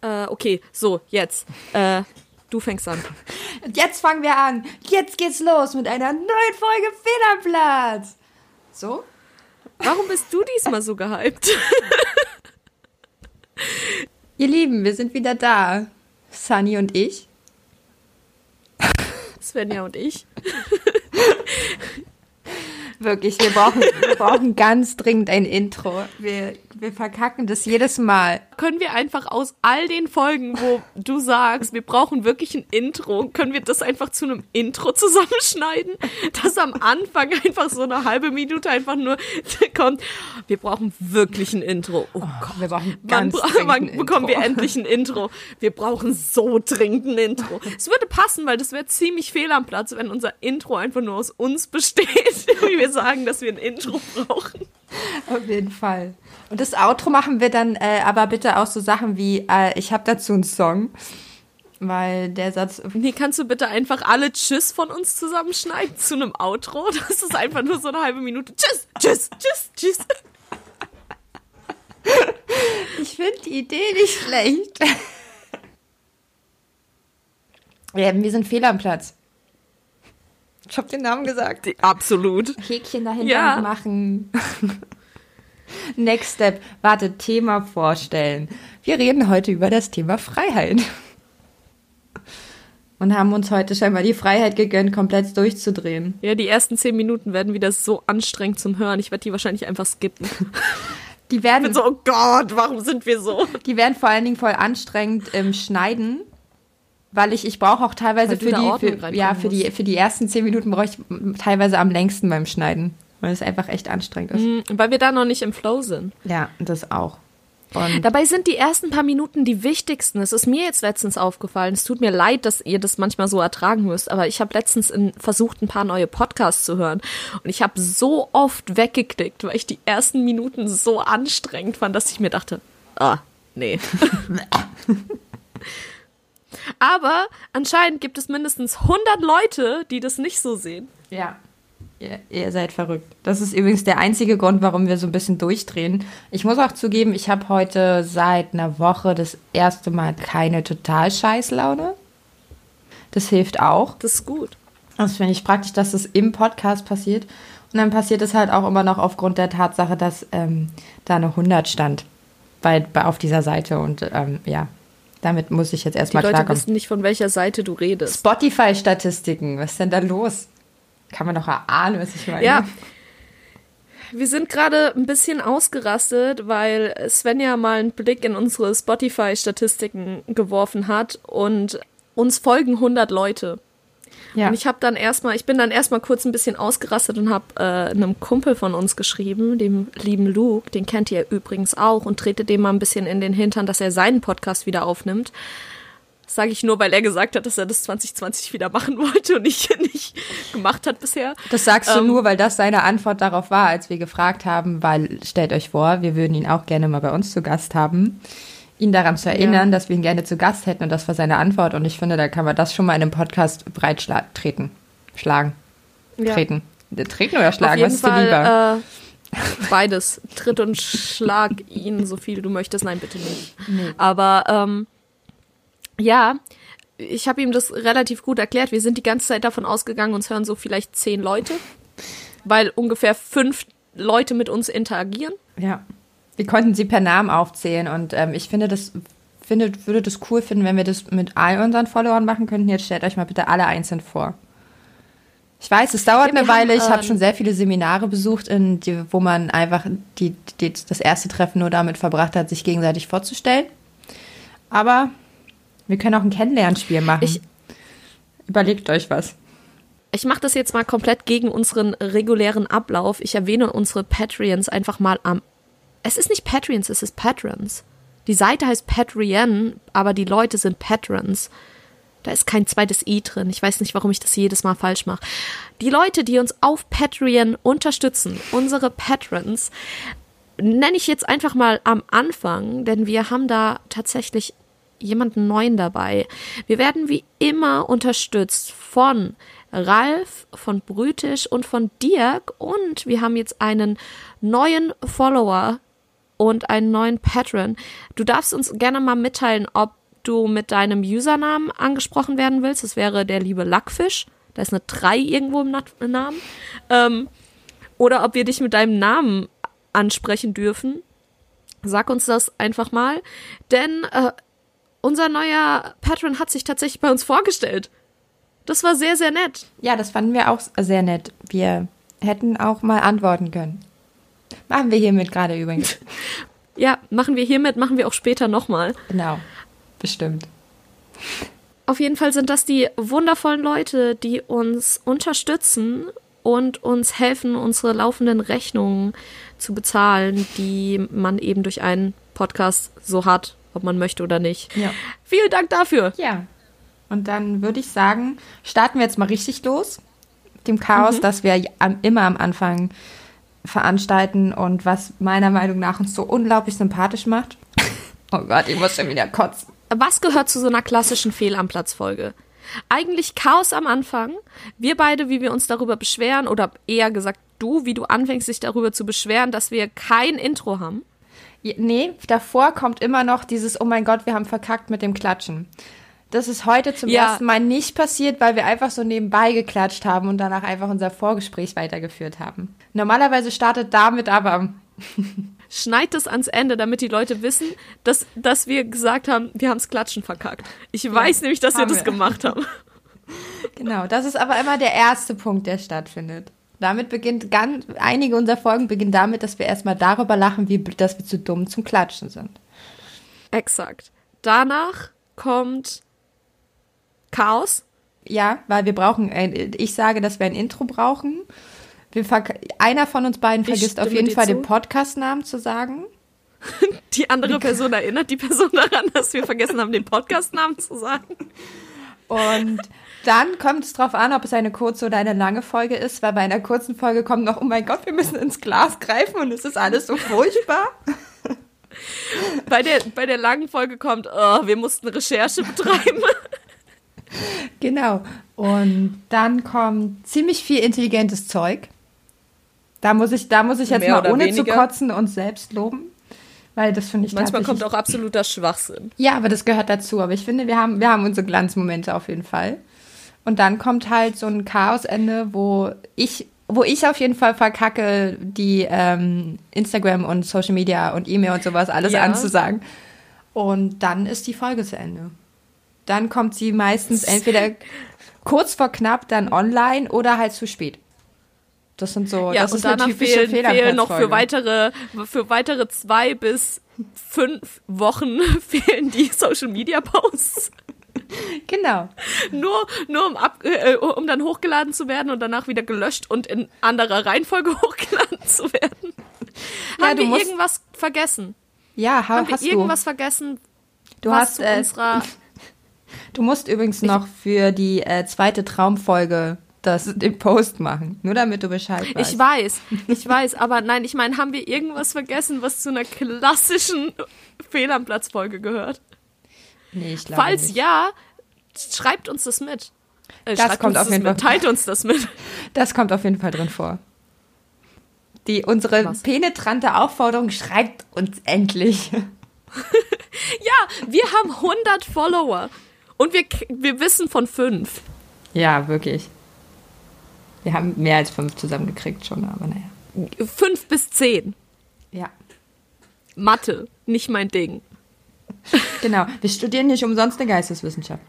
Äh, okay, so, jetzt. Äh, du fängst an. Und jetzt fangen wir an. Jetzt geht's los mit einer neuen Folge Federplatz. So? Warum bist du diesmal so gehypt? Ihr Lieben, wir sind wieder da. Sunny und ich. Svenja und ich. Wirklich, wir brauchen, brauchen ganz dringend ein Intro. Wir, wir verkacken das jedes Mal. Können wir einfach aus all den Folgen, wo du sagst, wir brauchen wirklich ein Intro, können wir das einfach zu einem Intro zusammenschneiden? Dass am Anfang einfach so eine halbe Minute einfach nur kommt, wir brauchen wirklich ein Intro. Oh, Gott, wir brauchen wann, ganz wann dringend ein bekommen wir endlich ein Intro? Wir brauchen so dringend ein Intro. Es würde passen, weil das wäre ziemlich fehl am Platz, wenn unser Intro einfach nur aus uns besteht, wie wir sagen, dass wir ein Intro brauchen. Auf jeden Fall. Und das Outro machen wir dann äh, aber bitte auch so Sachen wie, äh, ich habe dazu einen Song, weil der Satz, Nee, kannst du bitte einfach alle Tschüss von uns zusammenschneiden zu einem Outro? Das ist einfach nur so eine halbe Minute. Tschüss, tschüss, tschüss, tschüss. ich finde die Idee nicht schlecht. ja, wir sind fehl am Platz. Ich habe den Namen gesagt. Absolut. Häkchen dahinter Ja. machen. Next Step. Warte, Thema vorstellen. Wir reden heute über das Thema Freiheit. Und haben uns heute scheinbar die Freiheit gegönnt, komplett durchzudrehen. Ja, die ersten zehn Minuten werden wieder so anstrengend zum Hören. Ich werde die wahrscheinlich einfach skippen. Die Ich werden, bin so, oh Gott, warum sind wir so? die werden vor allen Dingen voll anstrengend im Schneiden. Weil ich, ich brauche auch teilweise für die, für, ja, für die, für die ersten zehn Minuten brauche ich teilweise am längsten beim Schneiden. Weil es einfach echt anstrengend ist. Hm, Weil wir da noch nicht im Flow sind. Ja, das auch. Und Dabei sind die ersten paar Minuten die wichtigsten. Es ist mir jetzt letztens aufgefallen. Es tut mir leid, dass ihr das manchmal so ertragen müsst, aber ich habe letztens in, versucht, ein paar neue Podcasts zu hören. Und ich habe so oft weggeklickt, weil ich die ersten Minuten so anstrengend fand, dass ich mir dachte, ah, nee. aber anscheinend gibt es mindestens 100 Leute, die das nicht so sehen. Ja. Ihr, ihr seid verrückt. Das ist übrigens der einzige Grund, warum wir so ein bisschen durchdrehen. Ich muss auch zugeben, ich habe heute seit einer Woche das erste Mal keine total Scheißlaune. Das hilft auch. Das ist gut. Das finde ich praktisch, dass das im Podcast passiert. Und dann passiert es halt auch immer noch aufgrund der Tatsache, dass ähm, da eine 100 stand bei, bei, auf dieser Seite. Und ähm, ja, damit muss ich jetzt Die erstmal Leute klarkommen. wissen nicht, von welcher Seite du redest. Spotify-Statistiken, was ist denn da los? Kann man doch erahnen, was ich meine. Ja. Wir sind gerade ein bisschen ausgerastet, weil Sven ja mal einen Blick in unsere Spotify-Statistiken geworfen hat und uns folgen 100 Leute. Ja. Und ich habe dann erstmal, ich bin dann erstmal kurz ein bisschen ausgerastet und habe äh, einem Kumpel von uns geschrieben, dem lieben Luke, den kennt ihr übrigens auch und trete dem mal ein bisschen in den Hintern, dass er seinen Podcast wieder aufnimmt. Das sage ich nur, weil er gesagt hat, dass er das 2020 wieder machen wollte und ich nicht gemacht hat bisher. Das sagst du Ähm, nur, weil das seine Antwort darauf war, als wir gefragt haben, weil stellt euch vor, wir würden ihn auch gerne mal bei uns zu Gast haben, ihn daran zu erinnern, dass wir ihn gerne zu Gast hätten und das war seine Antwort und ich finde, da kann man das schon mal in einem Podcast breit schla treten, schlagen, Ja. treten, treten oder schlagen, Auf jeden was ist dir Fall, lieber? Äh, beides. Tritt und schlag ihn so viel du möchtest. Nein, bitte nicht. Aber ähm, ja, ich habe ihm das relativ gut erklärt. Wir sind die ganze Zeit davon ausgegangen, uns hören so vielleicht zehn Leute, weil ungefähr fünf Leute mit uns interagieren. Ja, wir konnten sie per Namen aufzählen und ähm, ich finde das finde, würde das cool finden, wenn wir das mit all unseren Followern machen könnten. Jetzt stellt euch mal bitte alle einzeln vor. Ich weiß, es dauert Ja, eine Weile. ich habe ähm, schon sehr viele Seminare besucht, in die, wo man einfach die, die, das erste Treffen nur damit verbracht hat, sich gegenseitig vorzustellen. Aber wir können auch ein Kennenlernspiel machen. Ich- Überlegt euch was. Ich mache das jetzt mal komplett gegen unseren regulären Ablauf. Ich erwähne unsere Patreons einfach mal am. Es ist nicht Patreons, es ist Patrons. Die Seite heißt Patreon, aber die Leute sind Patrons. Da ist kein zweites i drin. Ich weiß nicht, warum ich das jedes Mal falsch mache. Die Leute, die uns auf Patreon unterstützen, unsere Patrons, nenne ich jetzt einfach mal am Anfang, denn wir haben da tatsächlich jemanden neuen dabei. Wir werden wie immer unterstützt von Ralf, von Brütisch und von Dirk und wir haben jetzt einen neuen Follower und einen neuen Patron. Du darfst uns gerne mal mitteilen, ob du mit deinem Usernamen angesprochen werden willst. Das wäre der liebe Lackfisch. Da ist eine 3 irgendwo im Namen. Ähm, oder ob wir dich mit deinem Namen ansprechen dürfen. Sag uns das einfach mal. Denn äh, unser neuer Patron hat sich tatsächlich bei uns vorgestellt. Das war sehr, sehr nett. Ja, das fanden wir auch sehr nett. Wir hätten auch mal antworten können. Machen wir hiermit gerade übrigens. ja, machen wir hiermit, machen wir auch später nochmal. Genau, bestimmt. Auf jeden Fall sind das die wundervollen Leute, die uns unterstützen und uns helfen, unsere laufenden Rechnungen zu bezahlen, die man eben durch einen Podcast so hat, ob man möchte oder nicht. Ja. Vielen Dank dafür. Ja. Und dann würde ich sagen, starten wir jetzt mal richtig los. Dem Chaos, mhm. das wir immer am Anfang veranstalten und was meiner Meinung nach uns so unglaublich sympathisch macht. Oh Gott, ich muss schon wieder kotzen. Was gehört zu so einer klassischen Fehl am Platz Folge? Eigentlich Chaos am Anfang. Wir beide, wie wir uns darüber beschweren, oder eher gesagt du, wie du anfängst, dich darüber zu beschweren, dass wir kein Intro haben. Nee, davor kommt immer noch dieses, oh mein Gott, wir haben verkackt mit dem Klatschen. Das ist heute zum ja. ersten Mal nicht passiert, weil wir einfach so nebenbei geklatscht haben und danach einfach unser Vorgespräch weitergeführt haben. Normalerweise startet damit aber. Schneid es ans Ende, damit die Leute wissen, dass, dass wir gesagt haben, wir haben das Klatschen verkackt. Ich ja, weiß nämlich, dass wir das gemacht haben. Genau, das ist aber immer der erste Punkt, der stattfindet. Damit beginnt ganz, einige unserer Folgen beginnen damit, dass wir erstmal darüber lachen, wie, dass wir zu dumm zum Klatschen sind. Exakt. Danach kommt Chaos? Ja, weil wir brauchen, ein, ich sage, dass wir ein Intro brauchen. einer von uns beiden vergisst auf jeden Fall zu. den Podcast-Namen zu sagen. Die andere Person erinnert die Person daran, dass wir vergessen haben, den Podcast-Namen zu sagen. Und dann kommt es darauf an, ob es eine kurze oder eine lange Folge ist, weil bei einer kurzen Folge kommt noch, oh mein Gott, wir müssen ins Glas greifen und es ist alles so furchtbar. Bei der, bei der langen Folge kommt, oh, wir mussten Recherche betreiben. Genau. Und dann kommt ziemlich viel intelligentes Zeug. Da muss ich, da muss ich jetzt Mehr mal ohne weniger. zu kotzen und selbst loben. Weil das finde ich Manchmal kommt auch absoluter Schwachsinn. Ja, aber das gehört dazu. Aber ich finde, wir haben, wir haben unsere Glanzmomente auf jeden Fall. Und dann kommt halt so ein Chaosende, wo ich, wo ich auf jeden Fall verkacke, die ähm, Instagram und Social Media und E-Mail und sowas alles ja. anzusagen. Und dann ist die Folge zu Ende dann kommt sie meistens entweder kurz vor knapp dann online oder halt zu spät. Das sind so, ja, das und ist danach fehlen, fehlen noch für weitere, für weitere zwei bis fünf Wochen fehlen die Social Media Posts. Genau. Nur, nur um, ab, äh, um dann hochgeladen zu werden und danach wieder gelöscht und in anderer Reihenfolge hochgeladen zu werden. Ja, Haben wir irgendwas vergessen? Ja, ha, Haben wir irgendwas du. vergessen? Du hast äh, unserer Du musst übrigens noch für die äh, zweite Traumfolge das, den Post machen, nur damit du Bescheid weißt. Ich weiß, ich weiß, aber nein, ich meine, haben wir irgendwas vergessen, was zu einer klassischen Fehl am Platz Folge gehört? Nee, ich glaube Falls nicht. ja, schreibt uns das mit. Äh, das kommt auf jeden Fall. Teilt uns das mit. Das kommt auf jeden Fall drin vor. Die unsere Was? penetrante Aufforderung schreibt uns endlich. ja, wir haben 100 Follower. Und wir, wir wissen von fünf. Ja, wirklich. Wir haben mehr als fünf zusammengekriegt schon, aber naja. Fünf bis zehn. Ja. Mathe, nicht mein Ding. Genau. Wir studieren nicht umsonst eine Geisteswissenschaft.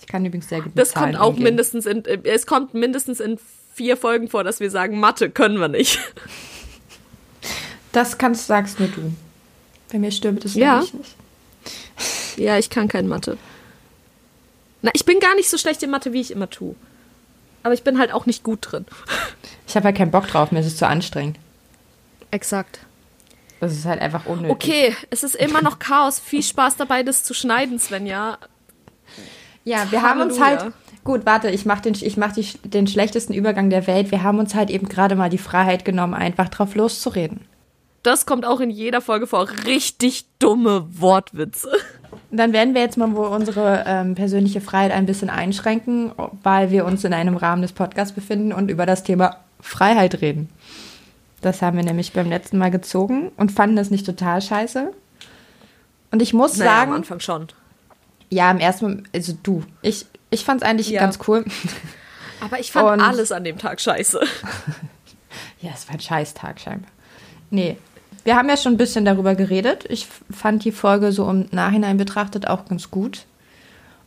Ich kann übrigens sehr gut Das kommt auch umgehen. mindestens in, es kommt mindestens in vier Folgen vor, dass wir sagen, Mathe können wir nicht. Das kannst, sagst nur du. Bei mir stimmt es ja. nicht. Ja, ich kann kein Mathe. Na, ich bin gar nicht so schlecht in Mathe, wie ich immer tue. Aber ich bin halt auch nicht gut drin. Ich habe halt keinen Bock drauf, mir ist es zu anstrengend. Exakt. Das ist halt einfach unnötig. Okay, es ist immer noch Chaos. Viel Spaß dabei, das zu schneiden, Svenja. Ja, wir Halleluja. haben uns halt. Gut, warte, ich mache den, ich mach den schlechtesten Übergang der Welt. Wir haben uns halt eben gerade mal die Freiheit genommen, einfach drauf loszureden. Das kommt auch in jeder Folge vor. Richtig dumme Wortwitze. Dann werden wir jetzt mal wohl unsere ähm, persönliche Freiheit ein bisschen einschränken, weil wir uns in einem Rahmen des Podcasts befinden und über das Thema Freiheit reden. Das haben wir nämlich beim letzten Mal gezogen und fanden das nicht total scheiße. Und ich muss Naja, sagen, am Anfang schon. ja, im ersten Moment, also du, ich, ich fand es eigentlich Ja. ganz cool. Aber ich fand Und- alles an dem Tag scheiße. Ja, es war ein Scheißtag scheinbar. Nee, wir haben ja schon ein bisschen darüber geredet. Ich fand die Folge so im Nachhinein betrachtet auch ganz gut.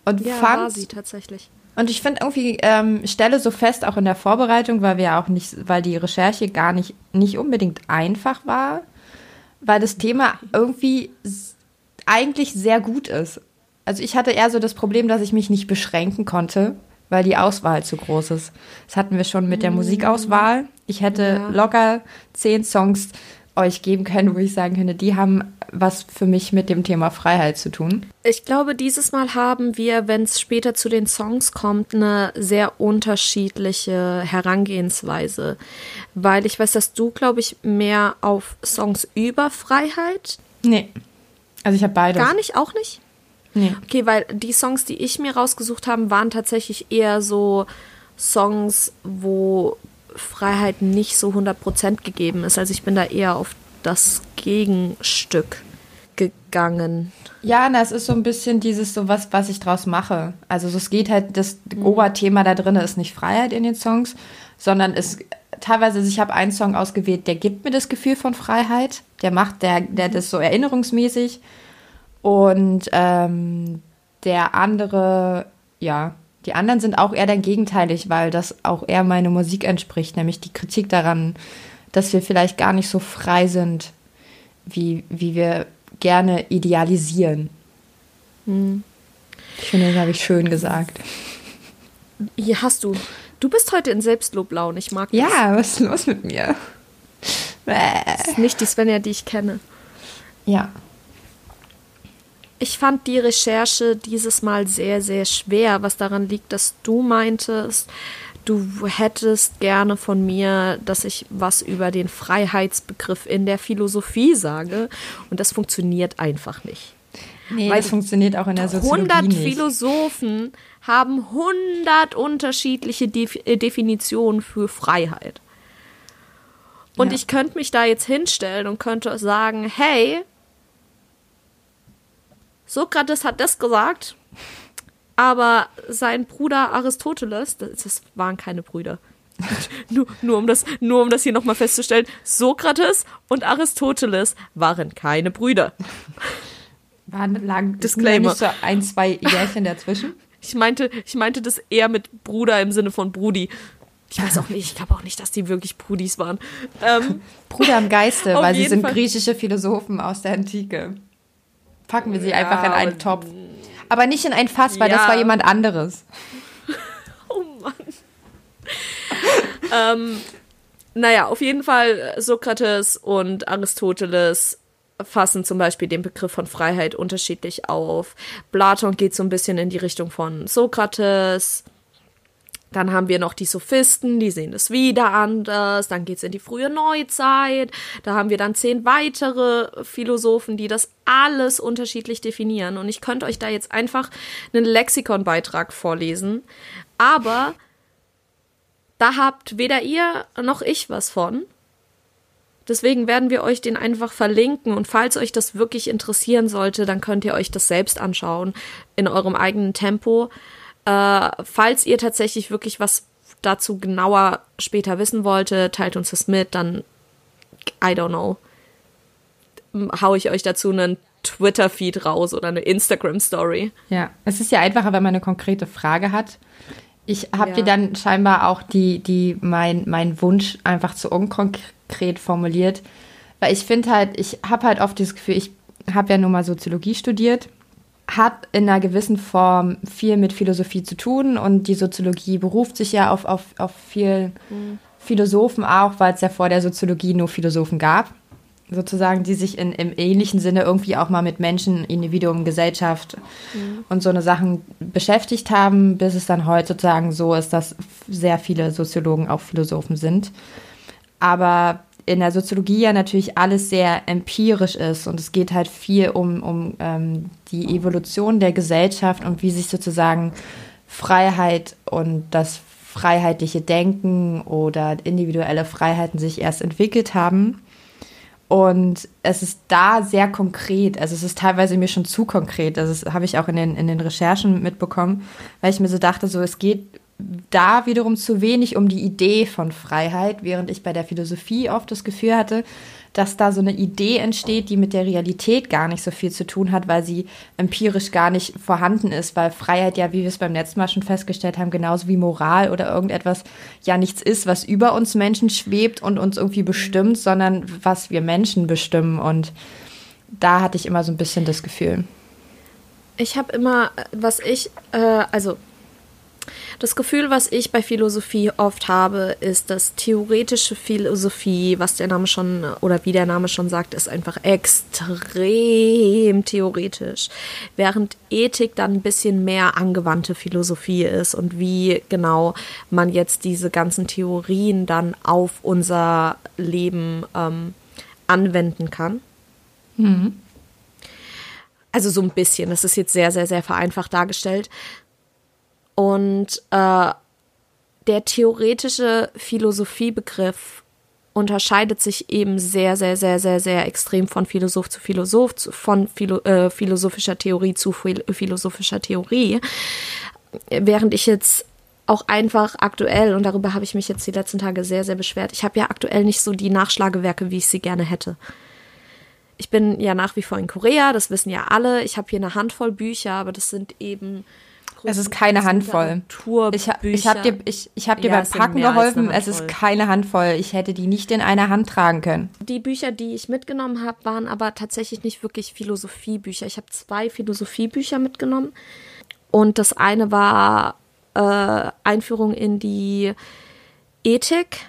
Und Ja, fand, war sie tatsächlich. Und ich finde irgendwie, ähm, stelle so fest, auch in der Vorbereitung, weil wir auch nicht, weil die Recherche gar nicht, nicht unbedingt einfach war, weil das Thema irgendwie eigentlich sehr gut ist. Also ich hatte eher so das Problem, dass ich mich nicht beschränken konnte, weil die Auswahl zu groß ist. Das hatten wir schon mit der Musikauswahl. Ich hätte Ja. locker zehn Songs euch geben können, wo ich sagen könnte, die haben was für mich mit dem Thema Freiheit zu tun. Ich glaube, dieses Mal haben wir, wenn es später zu den Songs kommt, eine sehr unterschiedliche Herangehensweise. Weil ich weiß, dass du, glaube ich, mehr auf Songs über Freiheit. Nee. Also ich habe beides. Gar nicht, auch nicht? Nee. Okay, weil die Songs, die ich mir rausgesucht habe, waren tatsächlich eher so Songs, wo Freiheit nicht so 100% gegeben ist. Also ich bin da eher auf das Gegenstück gegangen. Ja, na, es ist so ein bisschen dieses so was, was ich draus mache. Also so, es geht halt, das Oberthema da drin ist nicht Freiheit in den Songs, sondern es teilweise, also ich habe einen Song ausgewählt, der gibt mir das Gefühl von Freiheit. Der macht, der, der das so erinnerungsmäßig. Und ähm, der andere, ja, die anderen sind auch eher dann gegenteilig, weil das auch eher meine Musik entspricht, nämlich die Kritik daran, dass wir vielleicht gar nicht so frei sind, wie, wie wir gerne idealisieren. Ich finde, das habe ich schön gesagt. Hier hast du. Du bist heute in Selbstloblaune. Ich mag das. Ja, was ist los mit mir? Das ist nicht die Svenja, die ich kenne. Ja. Ich fand die Recherche dieses Mal sehr, sehr schwer, was daran liegt, dass du meintest, du hättest gerne von mir, dass ich was über den Freiheitsbegriff in der Philosophie sage. Und das funktioniert einfach nicht. Nee, Weil das funktioniert auch in der Soziologie 100 nicht. Philosophen haben 100 unterschiedliche Def äh, Definitionen für Freiheit. Und Ja. ich könnte mich da jetzt hinstellen und könnte sagen, hey, Sokrates hat das gesagt, aber sein Bruder Aristoteles, das, das waren keine Brüder. nur, nur, um das, nur um das hier nochmal festzustellen, Sokrates und Aristoteles waren keine Brüder. Waren lang Disclaimer. Nicht so ein, zwei Jährchen dazwischen. Ich meinte, ich meinte das eher mit Bruder im Sinne von Brudi. Ich weiß auch nicht, ich glaube auch nicht, dass die wirklich Brudis waren. Ähm, Bruder im Geiste, weil sie sind Fall. griechische Philosophen aus der Antike. Packen wir sie Ja, einfach in einen Topf. Aber nicht in ein Fass, weil das Ja. war jemand anderes. oh Mann. ähm, naja, auf jeden Fall äh, Sokrates und Aristoteles fassen zum Beispiel den Begriff von Freiheit unterschiedlich auf. Platon geht so ein bisschen in die Richtung von Sokrates. Dann haben wir noch die Sophisten, die sehen das wieder anders. Dann geht's in die frühe Neuzeit. Da haben wir dann zehn weitere Philosophen, die das alles unterschiedlich definieren. Und ich könnte euch da jetzt einfach einen Lexikonbeitrag vorlesen. Aber da habt weder ihr noch ich was von. Deswegen werden wir euch den einfach verlinken und falls euch das wirklich interessieren sollte, dann könnt ihr euch das selbst anschauen in eurem eigenen Tempo. Äh, falls ihr tatsächlich wirklich was dazu genauer später wissen wollte, teilt uns das mit, dann I don't know. Hau ich euch dazu einen Twitter-Feed raus oder eine Instagram-Story. Ja, es ist ja einfacher, wenn man eine konkrete Frage hat. Ich habe Ja. dir dann scheinbar auch die, die, mein, mein Wunsch einfach zu unkonkret formuliert. Weil ich finde halt, ich habe halt oft das Gefühl, ich habe ja nun mal Soziologie studiert, hat in einer gewissen Form viel mit Philosophie zu tun und die Soziologie beruft sich ja auf, auf, auf viel Philosophen auch, weil es ja vor der Soziologie nur Philosophen gab sozusagen, die sich in, im ähnlichen Sinne irgendwie auch mal mit Menschen, Individuum, Gesellschaft und so eine Sachen beschäftigt haben, bis es dann heute sozusagen so ist, dass sehr viele Soziologen auch Philosophen sind. Aber in der Soziologie ja natürlich alles sehr empirisch ist und es geht halt viel um, um ähm, die Evolution der Gesellschaft und wie sich sozusagen Freiheit und das freiheitliche Denken oder individuelle Freiheiten sich erst entwickelt haben. Und es ist da sehr konkret, also es ist teilweise mir schon zu konkret, also das habe ich auch in den, in den Recherchen mitbekommen, weil ich mir so dachte, so es geht da wiederum zu wenig um die Idee von Freiheit, während ich bei der Philosophie oft das Gefühl hatte, dass da so eine Idee entsteht, die mit der Realität gar nicht so viel zu tun hat, weil sie empirisch gar nicht vorhanden ist, weil Freiheit ja, wie wir es beim letzten Mal schon festgestellt haben, genauso wie Moral oder irgendetwas ja nichts ist, was über uns Menschen schwebt und uns irgendwie bestimmt, sondern was wir Menschen bestimmen. Und da hatte ich immer so ein bisschen das Gefühl. Ich habe immer, was ich, äh, also das Gefühl, was ich bei Philosophie oft habe, ist, dass theoretische Philosophie, was der Name schon oder wie der Name schon sagt, ist einfach extrem theoretisch, während Ethik dann ein bisschen mehr angewandte Philosophie ist und wie genau man jetzt diese ganzen Theorien dann auf unser Leben ähm, anwenden kann. Mhm. Also so ein bisschen, das ist jetzt sehr, sehr, sehr vereinfacht dargestellt. Und äh, der theoretische Philosophiebegriff unterscheidet sich eben sehr, sehr, sehr, sehr, sehr extrem von Philosoph zu Philosoph, von Philo äh, philosophischer Theorie zu phil philosophischer Theorie. Während ich jetzt auch einfach aktuell, und darüber habe ich mich jetzt die letzten Tage sehr, sehr beschwert, ich habe ja aktuell nicht so die Nachschlagewerke, wie ich sie gerne hätte. Ich bin ja nach wie vor in Korea, das wissen ja alle. Ich habe hier eine Handvoll Bücher, aber das sind eben es ist keine Handvoll. Ich, ich habe dir, ich, ich hab dir ja, beim Packen geholfen. Es ist keine Handvoll. Ich hätte die nicht in einer Hand tragen können. Die Bücher, die ich mitgenommen habe, waren aber tatsächlich nicht wirklich Philosophiebücher. Ich habe zwei Philosophiebücher mitgenommen. Und das eine war äh, Einführung in die Ethik.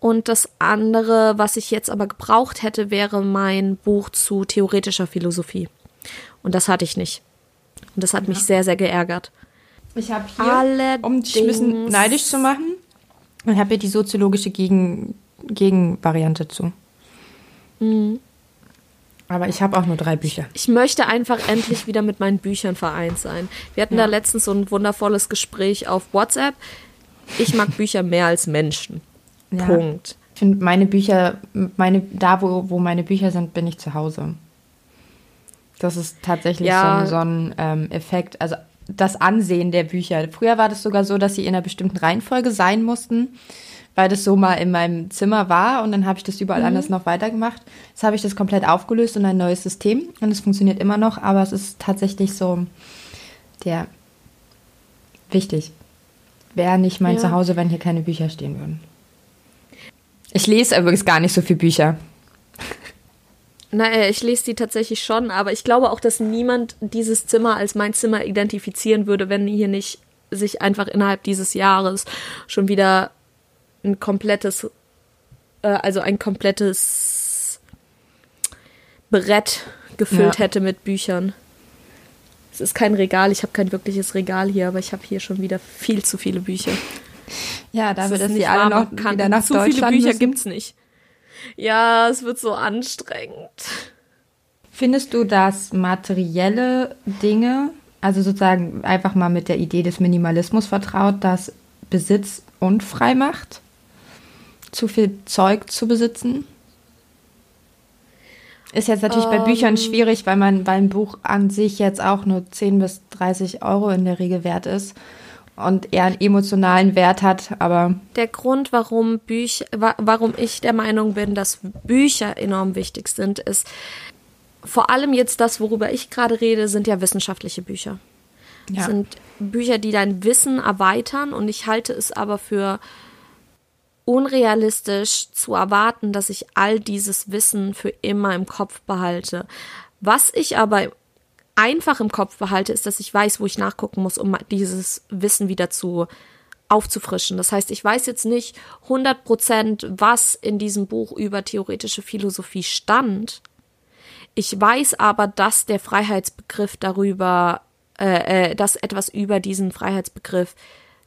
Und das andere, was ich jetzt aber gebraucht hätte, wäre mein Buch zu theoretischer Philosophie. Und das hatte ich nicht. Und das hat ja. mich sehr, sehr geärgert. Ich habe hier, Allerdings. um dich ein bisschen neidisch zu machen, ich habe hier die soziologische Gegen, Gegenvariante zu. Mhm. Aber ich habe auch nur drei Bücher. Ich möchte einfach endlich wieder mit meinen Büchern vereint sein. Wir hatten ja. da letztens so ein wundervolles Gespräch auf WhatsApp. Ich mag Bücher mehr als Menschen. Ja. Punkt. Ich finde meine Bücher, meine, da wo, wo meine Bücher sind, bin ich zu Hause. Das ist tatsächlich ja. so, so ein ähm, Effekt. Also das Ansehen der Bücher. Früher war das sogar so, dass sie in einer bestimmten Reihenfolge sein mussten, weil das so mal in meinem Zimmer war und dann habe ich das überall mhm. anders noch weitergemacht. Jetzt habe ich das komplett aufgelöst und ein neues System und es funktioniert immer noch, aber es ist tatsächlich so der wichtig. Wäre nicht mein ja. Zuhause, wenn hier keine Bücher stehen würden. Ich lese übrigens gar nicht so viele Bücher. Naja, ich lese die tatsächlich schon, aber ich glaube auch, dass niemand dieses Zimmer als mein Zimmer identifizieren würde, wenn hier nicht sich einfach innerhalb dieses Jahres schon wieder ein komplettes, äh, also ein komplettes Brett gefüllt ja. hätte mit Büchern. Es ist kein Regal, ich habe kein wirkliches Regal hier, aber ich habe hier schon wieder viel zu viele Bücher. Ja, dafür, dass sie alle noch wieder nach zu Deutschland viele Bücher müssen. gibt's nicht. Ja, es wird so anstrengend. Findest du, dass materielle Dinge, also sozusagen einfach mal mit der Idee des Minimalismus vertraut, dass Besitz unfrei macht? Zu viel Zeug zu besitzen? Ist jetzt natürlich um, bei Büchern ähm. schwierig, weil man beim Buch an sich jetzt auch nur 10 bis 30 Euro in der Regel wert ist und eher einen emotionalen Wert hat, aber. Der Grund, warum Bücher, warum ich der Meinung bin, dass Bücher enorm wichtig sind, ist vor allem jetzt das, worüber ich gerade rede, sind ja wissenschaftliche Bücher. Ja. sind Bücher, die dein Wissen erweitern und ich halte es aber für unrealistisch zu erwarten, dass ich all dieses Wissen für immer im Kopf behalte. Was ich aber einfach im Kopf behalte, ist, dass ich weiß, wo ich nachgucken muss, um dieses Wissen wieder zu aufzufrischen. Das heißt, ich weiß jetzt nicht 100 Prozent, was in diesem Buch über theoretische Philosophie stand. Ich weiß aber, dass der Freiheitsbegriff darüber, äh, äh, dass etwas über diesen Freiheitsbegriff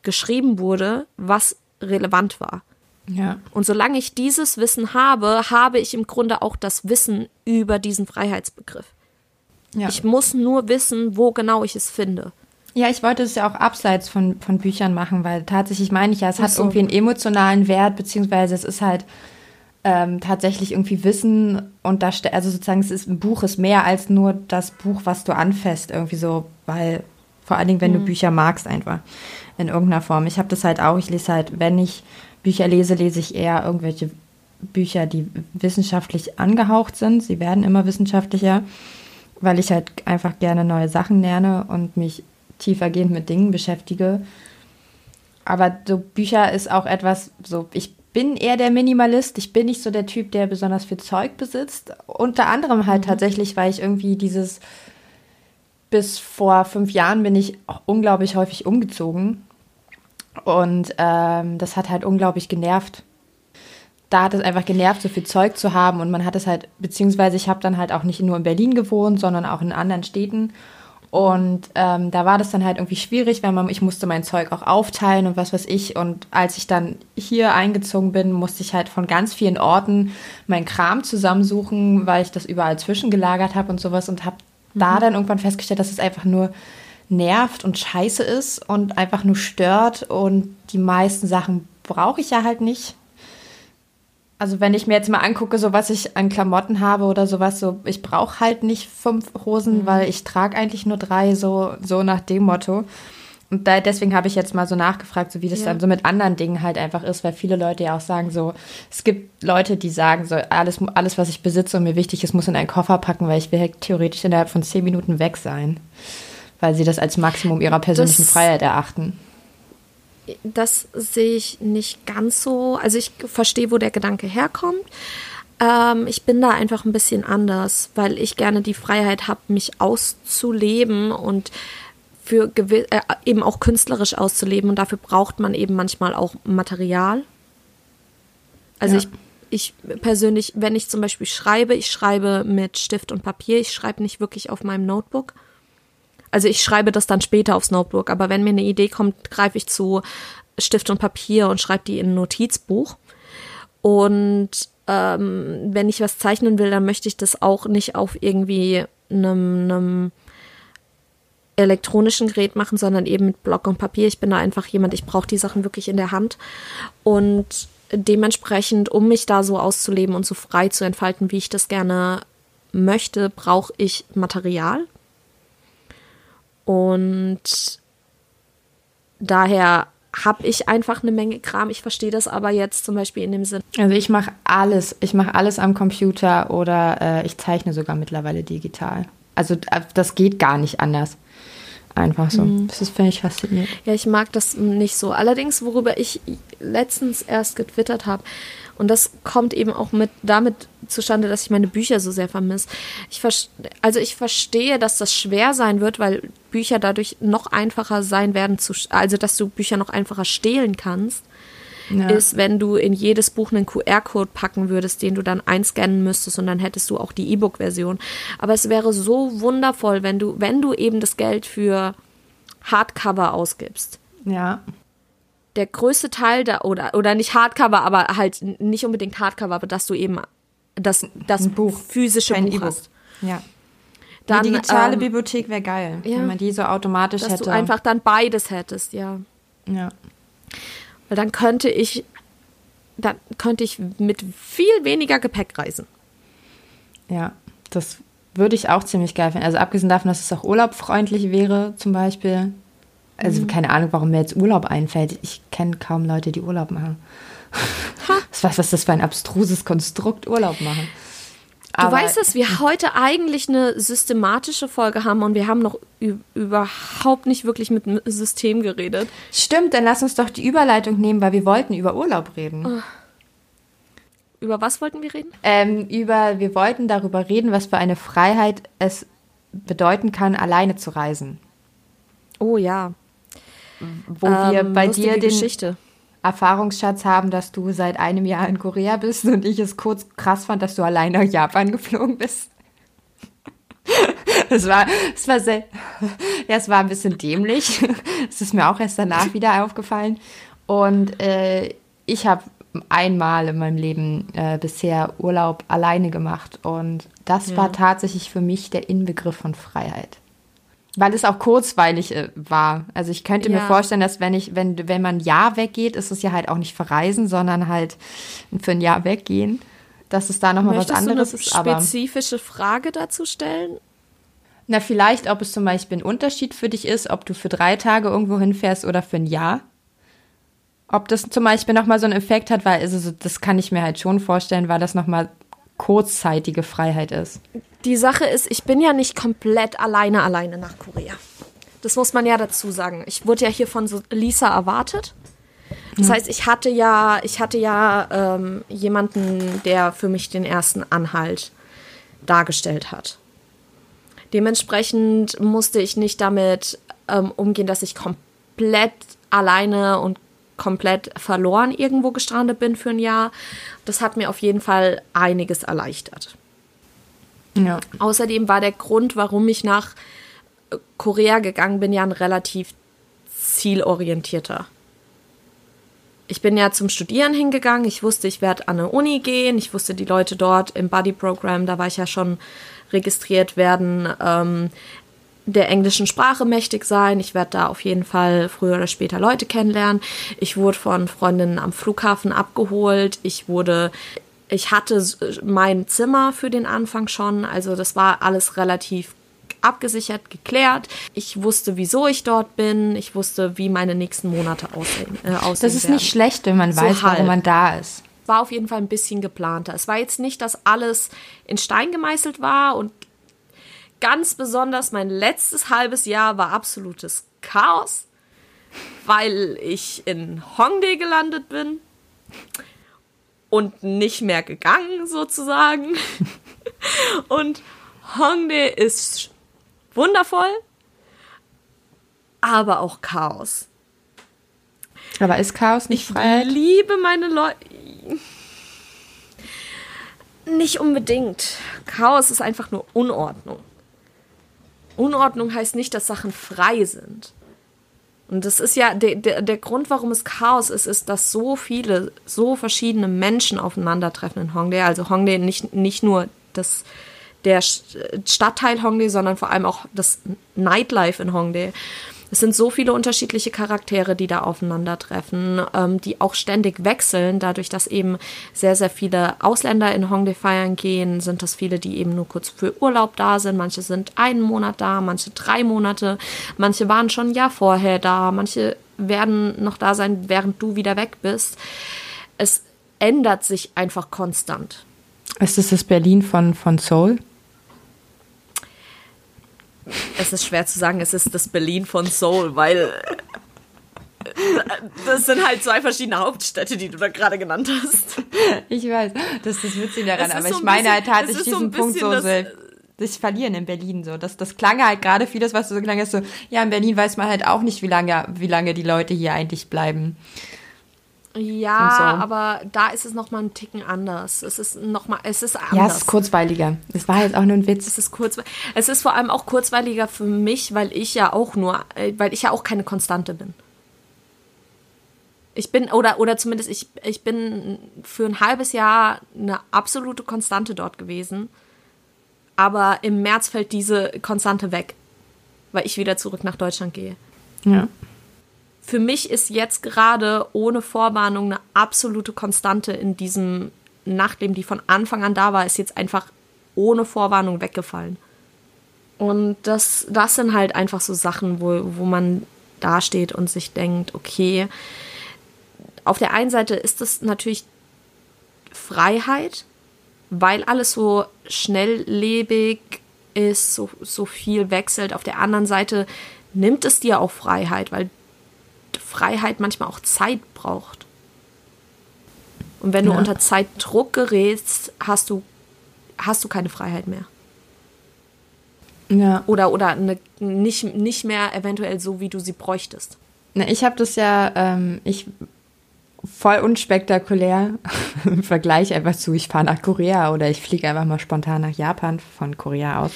geschrieben wurde, was relevant war. Ja. Und solange ich dieses Wissen habe, habe ich im Grunde auch das Wissen über diesen Freiheitsbegriff. Ja. Ich muss nur wissen, wo genau ich es finde. Ja, ich wollte es ja auch abseits von, von Büchern machen, weil tatsächlich meine ich ja, es Ach hat so. irgendwie einen emotionalen Wert, beziehungsweise es ist halt ähm, tatsächlich irgendwie Wissen und da, also sozusagen, es ist ein Buch ist mehr als nur das Buch, was du anfasst, irgendwie so, weil vor allen Dingen, wenn du Bücher magst, einfach in irgendeiner Form. Ich habe das halt auch, ich lese halt, wenn ich Bücher lese, lese ich eher irgendwelche Bücher, die wissenschaftlich angehaucht sind. Sie werden immer wissenschaftlicher, weil ich halt einfach gerne neue Sachen lerne und mich tiefergehend mit Dingen beschäftige. Aber so Bücher ist auch etwas, so ich bin eher der Minimalist. Ich bin nicht so der Typ, der besonders viel Zeug besitzt. Unter anderem halt tatsächlich, weil ich irgendwie dieses bis vor fünf Jahren bin ich unglaublich häufig umgezogen. Und ähm, das hat halt unglaublich genervt. Da hat es einfach genervt, so viel Zeug zu haben. Und man hat es halt, beziehungsweise ich habe dann halt auch nicht nur in Berlin gewohnt, sondern auch in anderen Städten. Und ähm, da war das dann halt irgendwie schwierig, weil man, ich musste mein Zeug auch aufteilen und was weiß ich. Und als ich dann hier eingezogen bin, musste ich halt von ganz vielen Orten meinen Kram zusammensuchen, weil ich das überall zwischengelagert habe und sowas und habe da dann irgendwann festgestellt, dass es einfach nur nervt und scheiße ist und einfach nur stört. Und die meisten Sachen brauche ich ja halt nicht. Also wenn ich mir jetzt mal angucke, so was ich an Klamotten habe oder sowas, so ich brauche halt nicht fünf Hosen, weil ich trage eigentlich nur drei, so, so nach dem Motto. Und da, deswegen habe ich jetzt mal so nachgefragt, so wie das Ja. dann so mit anderen Dingen halt einfach ist, weil viele Leute ja auch sagen so, es gibt Leute, die sagen so, alles, alles was ich besitze und mir wichtig ist, muss in einen Koffer packen, weil ich will halt theoretisch innerhalb von zehn Minuten weg sein. Weil sie das als Maximum ihrer persönlichen Das- Freiheit erachten. Das sehe ich nicht ganz so. Also ich verstehe, wo der Gedanke herkommt. Ähm, ich bin da einfach ein bisschen anders, weil ich gerne die Freiheit habe, mich auszuleben und für äh, eben auch künstlerisch auszuleben. Und dafür braucht man eben manchmal auch Material. Also Ja. ich, ich persönlich, wenn ich zum Beispiel schreibe, ich schreibe mit Stift und Papier, ich schreibe nicht wirklich auf meinem Notebook. Also ich schreibe das dann später aufs Notebook, aber wenn mir eine Idee kommt, greife ich zu Stift und Papier und schreibe die in ein Notizbuch. Und ähm, wenn ich was zeichnen will, dann möchte ich das auch nicht auf irgendwie einem, einem elektronischen Gerät machen, sondern eben mit Block und Papier. Ich bin da einfach jemand, ich brauche die Sachen wirklich in der Hand. Und dementsprechend, um mich da so auszuleben und so frei zu entfalten, wie ich das gerne möchte, brauche ich Material. Und daher habe ich einfach eine Menge Kram. Ich verstehe das aber jetzt zum Beispiel in dem Sinn. Also ich mache alles. Ich mache alles am Computer oder äh, ich zeichne sogar mittlerweile digital. Also äh, das geht gar nicht anders. Einfach so. Das ist, ich, faszinierend. Ja, ich mag das nicht so. Allerdings, worüber ich letztens erst getwittert habe, und das kommt eben auch mit damit zustande, dass ich meine Bücher so sehr vermisse. Ich also ich verstehe, dass das schwer sein wird, weil Bücher dadurch noch einfacher sein werden, zu, also dass du Bücher noch einfacher stehlen kannst. Ja. ist, wenn du in jedes Buch einen QR-Code packen würdest, den du dann einscannen müsstest und dann hättest du auch die E-Book-Version. Aber es wäre so wundervoll, wenn du, wenn du eben das Geld für Hardcover ausgibst. ja. Der größte Teil da, oder, oder nicht Hardcover, aber halt nicht unbedingt Hardcover, aber dass du eben das, das Buch, physische kein Buch E-Book. hast. Ja. Dann, die digitale ähm, Bibliothek wäre geil, ja. wenn man die so automatisch Dass hätte. du einfach dann beides hättest, ja. ja. Weil dann könnte ich, dann könnte ich mit viel weniger Gepäck reisen. ja, das würde ich auch ziemlich geil finden. Also abgesehen davon, dass es auch urlaubfreundlich wäre, zum Beispiel. Also keine Ahnung, warum mir jetzt Urlaub einfällt. Ich kenne kaum Leute, die Urlaub machen. Was weiß, was ist das für ein abstruses Konstrukt, Urlaub machen. Du weißt, dass wir heute eigentlich eine systematische Folge haben und wir haben noch überhaupt nicht wirklich mit dem System geredet. Stimmt, dann lass uns doch die Überleitung nehmen, weil wir wollten über Urlaub reden. Über was wollten wir reden? Ähm, über, wir wollten darüber reden, was für eine Freiheit es bedeuten kann, alleine zu reisen. Oh ja. Wo wir Ähm, bei lustige dir den Geschichte. Erfahrungsschatz haben, dass du seit einem Jahr in Korea bist und ich es kurz krass fand, dass du alleine nach Japan geflogen bist. Es war, es war sehr, ja, es war ein bisschen dämlich. Es ist mir auch erst danach wieder aufgefallen. Und äh, ich habe einmal in meinem Leben äh, bisher Urlaub alleine gemacht und das war tatsächlich für mich der Inbegriff von Freiheit. Weil es auch kurzweilig äh, war. Also ich könnte ja. mir vorstellen, dass wenn ich, wenn, wenn man ein Jahr weggeht, ist es ja halt auch nicht verreisen, sondern halt für ein Jahr weggehen. Dass es da nochmal was anderes ist. Eine spezifische Frage dazu stellen? Na, vielleicht, ob es zum Beispiel ein Unterschied für dich ist, ob du für drei Tage irgendwo hinfährst oder für ein Jahr. Ob das zum Beispiel nochmal so einen Effekt hat, weil also das kann ich mir halt schon vorstellen, weil das nochmal kurzzeitige Freiheit ist. Die Sache ist, ich bin ja nicht komplett alleine alleine nach Korea. Das muss man ja dazu sagen. Ich wurde ja hier von Lisa erwartet. Das heißt, ich hatte ja, ich hatte ja ähm, jemanden, der für mich den ersten Anhalt dargestellt hat. Dementsprechend musste ich nicht damit ähm, umgehen, dass ich komplett alleine und komplett verloren irgendwo gestrandet bin für ein Jahr. Das hat mir auf jeden Fall einiges erleichtert. Ja. Außerdem war der Grund, warum ich nach äh, Korea gegangen bin, ja ein relativ zielorientierter. Ich bin ja zum Studieren hingegangen. Ich wusste, ich werde an eine Uni gehen. Ich wusste, die Leute dort im Buddy Program, da war ich ja schon registriert, werden ähm, der englischen Sprache mächtig sein. Ich werde da auf jeden Fall früher oder später Leute kennenlernen. Ich wurde von Freundinnen am Flughafen abgeholt. Ich wurde, ich hatte mein Zimmer für den Anfang schon. Also das war alles relativ abgesichert, geklärt. Ich wusste, wieso ich dort bin. Ich wusste, wie meine nächsten Monate aussehen. Äh, aussehen das ist werden. nicht schlecht, wenn man so weiß, halb. warum man da ist. War auf jeden Fall ein bisschen geplanter. Es war jetzt nicht, dass alles in Stein gemeißelt war und ganz besonders mein letztes halbes Jahr war absolutes Chaos, weil ich in Hongdae gelandet bin und nicht mehr gegangen sozusagen. Und Hongdae ist wundervoll, aber auch Chaos. Aber ist Chaos nicht frei? Ich liebe meine Leute. Nicht unbedingt. Chaos ist einfach nur Unordnung. Unordnung heißt nicht, dass Sachen frei sind. Und das ist ja der, der, der Grund, warum es Chaos ist, ist, dass so viele, so verschiedene Menschen aufeinandertreffen in Hongdae. Also Hongdae nicht, nicht nur das, der Stadtteil Hongdae, sondern vor allem auch das Nightlife in Hongdae. Es sind so viele unterschiedliche Charaktere, die da aufeinandertreffen, ähm, die auch ständig wechseln. Dadurch, dass eben sehr, sehr viele Ausländer in Hongdae feiern gehen, sind das viele, die eben nur kurz für Urlaub da sind. Manche sind einen Monat da, manche drei Monate, manche waren schon ein Jahr vorher da, manche werden noch da sein, während du wieder weg bist. Es ändert sich einfach konstant. Ist es das Berlin von, von Seoul? Es ist schwer zu sagen, es ist das Berlin von Seoul, weil äh, das sind halt zwei verschiedene Hauptstädte, die du da gerade genannt hast. Ich weiß, das ist das Witzige daran, aber so ich meine halt tatsächlich diesen so Punkt so, so sich verlieren in Berlin so. Das, das klang halt gerade vieles, was du so klang hast, so, ja, in Berlin weiß man halt auch nicht, wie lange, wie lange die Leute hier eigentlich bleiben. Ja, so. aber da ist es noch mal ein Ticken anders. Es ist noch mal, es ist anders. Ja, es ist kurzweiliger. Es war jetzt auch nur ein Witz. Es ist kurz, es ist vor allem auch kurzweiliger für mich, weil ich ja auch nur, äh, weil ich ja auch keine Konstante bin. Ich bin, oder, oder zumindest ich, ich bin für ein halbes Jahr eine absolute Konstante dort gewesen. Aber im März fällt diese Konstante weg, weil ich wieder zurück nach Deutschland gehe. Ja für mich ist jetzt gerade ohne Vorwarnung eine absolute Konstante in diesem Nachtleben, die von Anfang an da war, ist jetzt einfach ohne Vorwarnung weggefallen. Und das, das sind halt einfach so Sachen, wo, wo man dasteht und sich denkt, okay, auf der einen Seite ist es natürlich Freiheit, weil alles so schnelllebig ist, so, so viel wechselt. Auf der anderen Seite nimmt es dir auch Freiheit, weil Freiheit manchmal auch Zeit braucht. Und wenn du unter Zeitdruck gerätst, hast du, hast du keine Freiheit mehr. Ja. Oder, oder eine, nicht, nicht mehr eventuell so, wie du sie bräuchtest. Na, ich habe das ja, ähm, ich voll unspektakulär im Vergleich einfach zu, ich fahre nach Korea oder ich fliege einfach mal spontan nach Japan von Korea aus.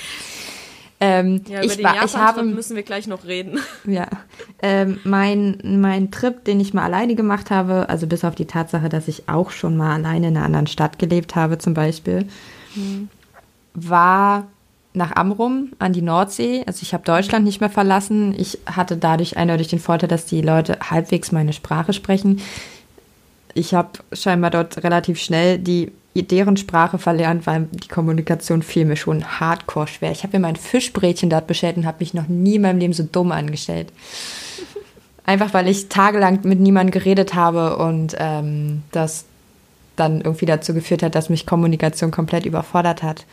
Ähm, ja, über ich, den ich habe, müssen wir gleich noch reden. Ja, ähm, mein, mein Trip, den ich mal alleine gemacht habe, also bis auf die Tatsache, dass ich auch schon mal alleine in einer anderen Stadt gelebt habe zum Beispiel, mhm. war nach Amrum an die Nordsee. Also ich habe Deutschland nicht mehr verlassen. Ich hatte dadurch eindeutig den Vorteil, dass die Leute halbwegs meine Sprache sprechen. Ich habe scheinbar dort relativ schnell die deren Sprache verlernt, weil die Kommunikation fiel mir schon hardcore schwer. Ich habe mir mein Fischbrötchen dort bestellt und habe mich noch nie in meinem Leben so dumm angestellt. Einfach weil ich tagelang mit niemandem geredet habe und ähm, das dann irgendwie dazu geführt hat, dass mich Kommunikation komplett überfordert hat.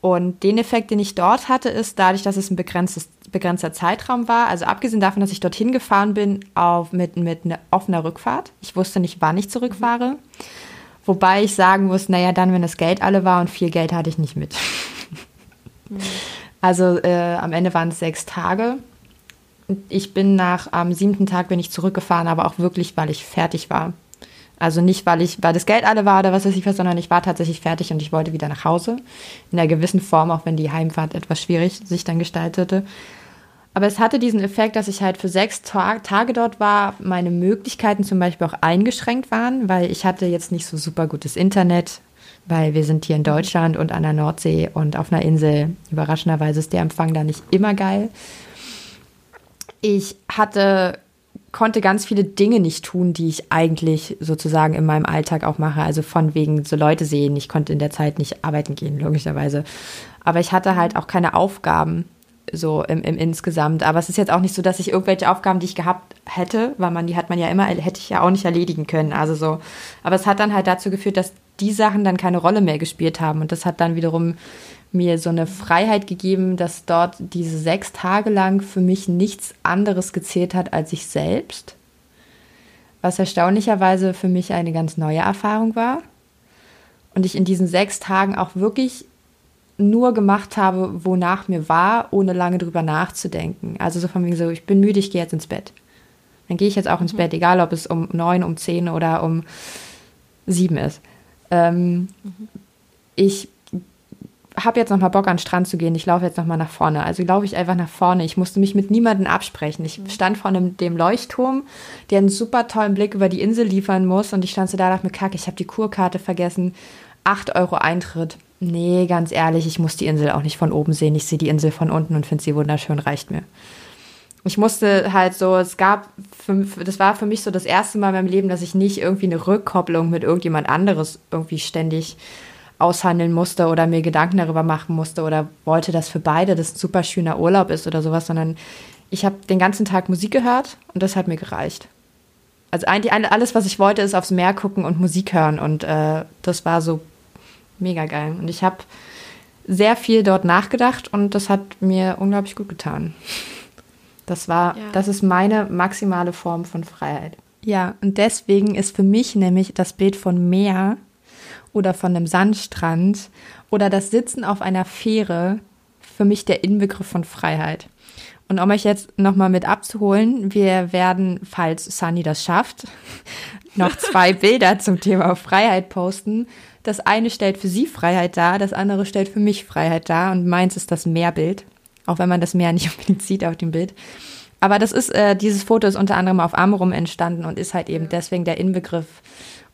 Und den Effekt, den ich dort hatte, ist dadurch, dass es ein begrenztes, begrenzter Zeitraum war. Also abgesehen davon, dass ich dorthin gefahren bin auf, mit, mit einer offener Rückfahrt. Ich wusste nicht, wann ich zurückfahre. Wobei ich sagen muss, naja, dann, wenn das Geld alle war und viel Geld hatte ich nicht mit. Mhm. Also äh, am Ende waren es sechs Tage. Ich bin nach am siebten Tag bin ich zurückgefahren, aber auch wirklich, weil ich fertig war. Also nicht, weil ich, weil das Geld alle war oder was weiß ich was, sondern ich war tatsächlich fertig und ich wollte wieder nach Hause. In einer gewissen Form, auch wenn die Heimfahrt etwas schwierig sich dann gestaltete. Aber es hatte diesen Effekt, dass ich halt für sechs Tage dort war, meine Möglichkeiten zum Beispiel auch eingeschränkt waren, weil ich hatte jetzt nicht so super gutes Internet, weil wir sind hier in Deutschland und an der Nordsee und auf einer Insel. Überraschenderweise ist der Empfang da nicht immer geil. Ich hatte konnte ganz viele Dinge nicht tun, die ich eigentlich sozusagen in meinem Alltag auch mache. Also von wegen so Leute sehen. Ich konnte in der Zeit nicht arbeiten gehen, logischerweise. Aber ich hatte halt auch keine Aufgaben so im, im insgesamt. Aber es ist jetzt auch nicht so, dass ich irgendwelche Aufgaben, die ich gehabt hätte, weil man die hat man ja immer, hätte ich ja auch nicht erledigen können. Also so. Aber es hat dann halt dazu geführt, dass die Sachen dann keine Rolle mehr gespielt haben. Und das hat dann wiederum mir so eine Freiheit gegeben, dass dort diese sechs Tage lang für mich nichts anderes gezählt hat als ich selbst. Was erstaunlicherweise für mich eine ganz neue Erfahrung war. Und ich in diesen sechs Tagen auch wirklich nur gemacht habe, wonach mir war, ohne lange drüber nachzudenken. Also so von wegen so, ich bin müde, ich gehe jetzt ins Bett. Dann gehe ich jetzt auch ins mhm. Bett, egal ob es um neun, um zehn oder um sieben ist. Ähm, mhm. Ich habe jetzt noch mal Bock an den Strand zu gehen, ich laufe jetzt noch mal nach vorne. Also laufe ich einfach nach vorne. Ich musste mich mit niemandem absprechen. Ich mhm. stand vor einem, dem Leuchtturm, der einen super tollen Blick über die Insel liefern muss und ich stand so da dachte mir, kacke, ich habe die Kurkarte vergessen. Acht Euro Eintritt. Nee, ganz ehrlich, ich muss die Insel auch nicht von oben sehen. Ich sehe die Insel von unten und finde sie wunderschön, reicht mir. Ich musste halt so, es gab, für, das war für mich so das erste Mal in meinem Leben, dass ich nicht irgendwie eine Rückkopplung mit irgendjemand anderes irgendwie ständig aushandeln musste oder mir Gedanken darüber machen musste oder wollte, dass für beide das ein super schöner Urlaub ist oder sowas, sondern ich habe den ganzen Tag Musik gehört und das hat mir gereicht. Also eigentlich alles, was ich wollte, ist aufs Meer gucken und Musik hören und äh, das war so mega geil. Und ich habe sehr viel dort nachgedacht und das hat mir unglaublich gut getan. Das war, ja. das ist meine maximale Form von Freiheit. Ja, und deswegen ist für mich nämlich das Bild von Meer oder von einem Sandstrand oder das Sitzen auf einer Fähre für mich der Inbegriff von Freiheit. Und um euch jetzt nochmal mit abzuholen, wir werden, falls Sunny das schafft, noch zwei Bilder zum Thema Freiheit posten. Das eine stellt für sie Freiheit dar, das andere stellt für mich Freiheit dar und meins ist das Meerbild, auch wenn man das Meer nicht unbedingt sieht auf dem Bild. Aber das ist, äh, dieses Foto ist unter anderem auf Amrum entstanden und ist halt eben deswegen der Inbegriff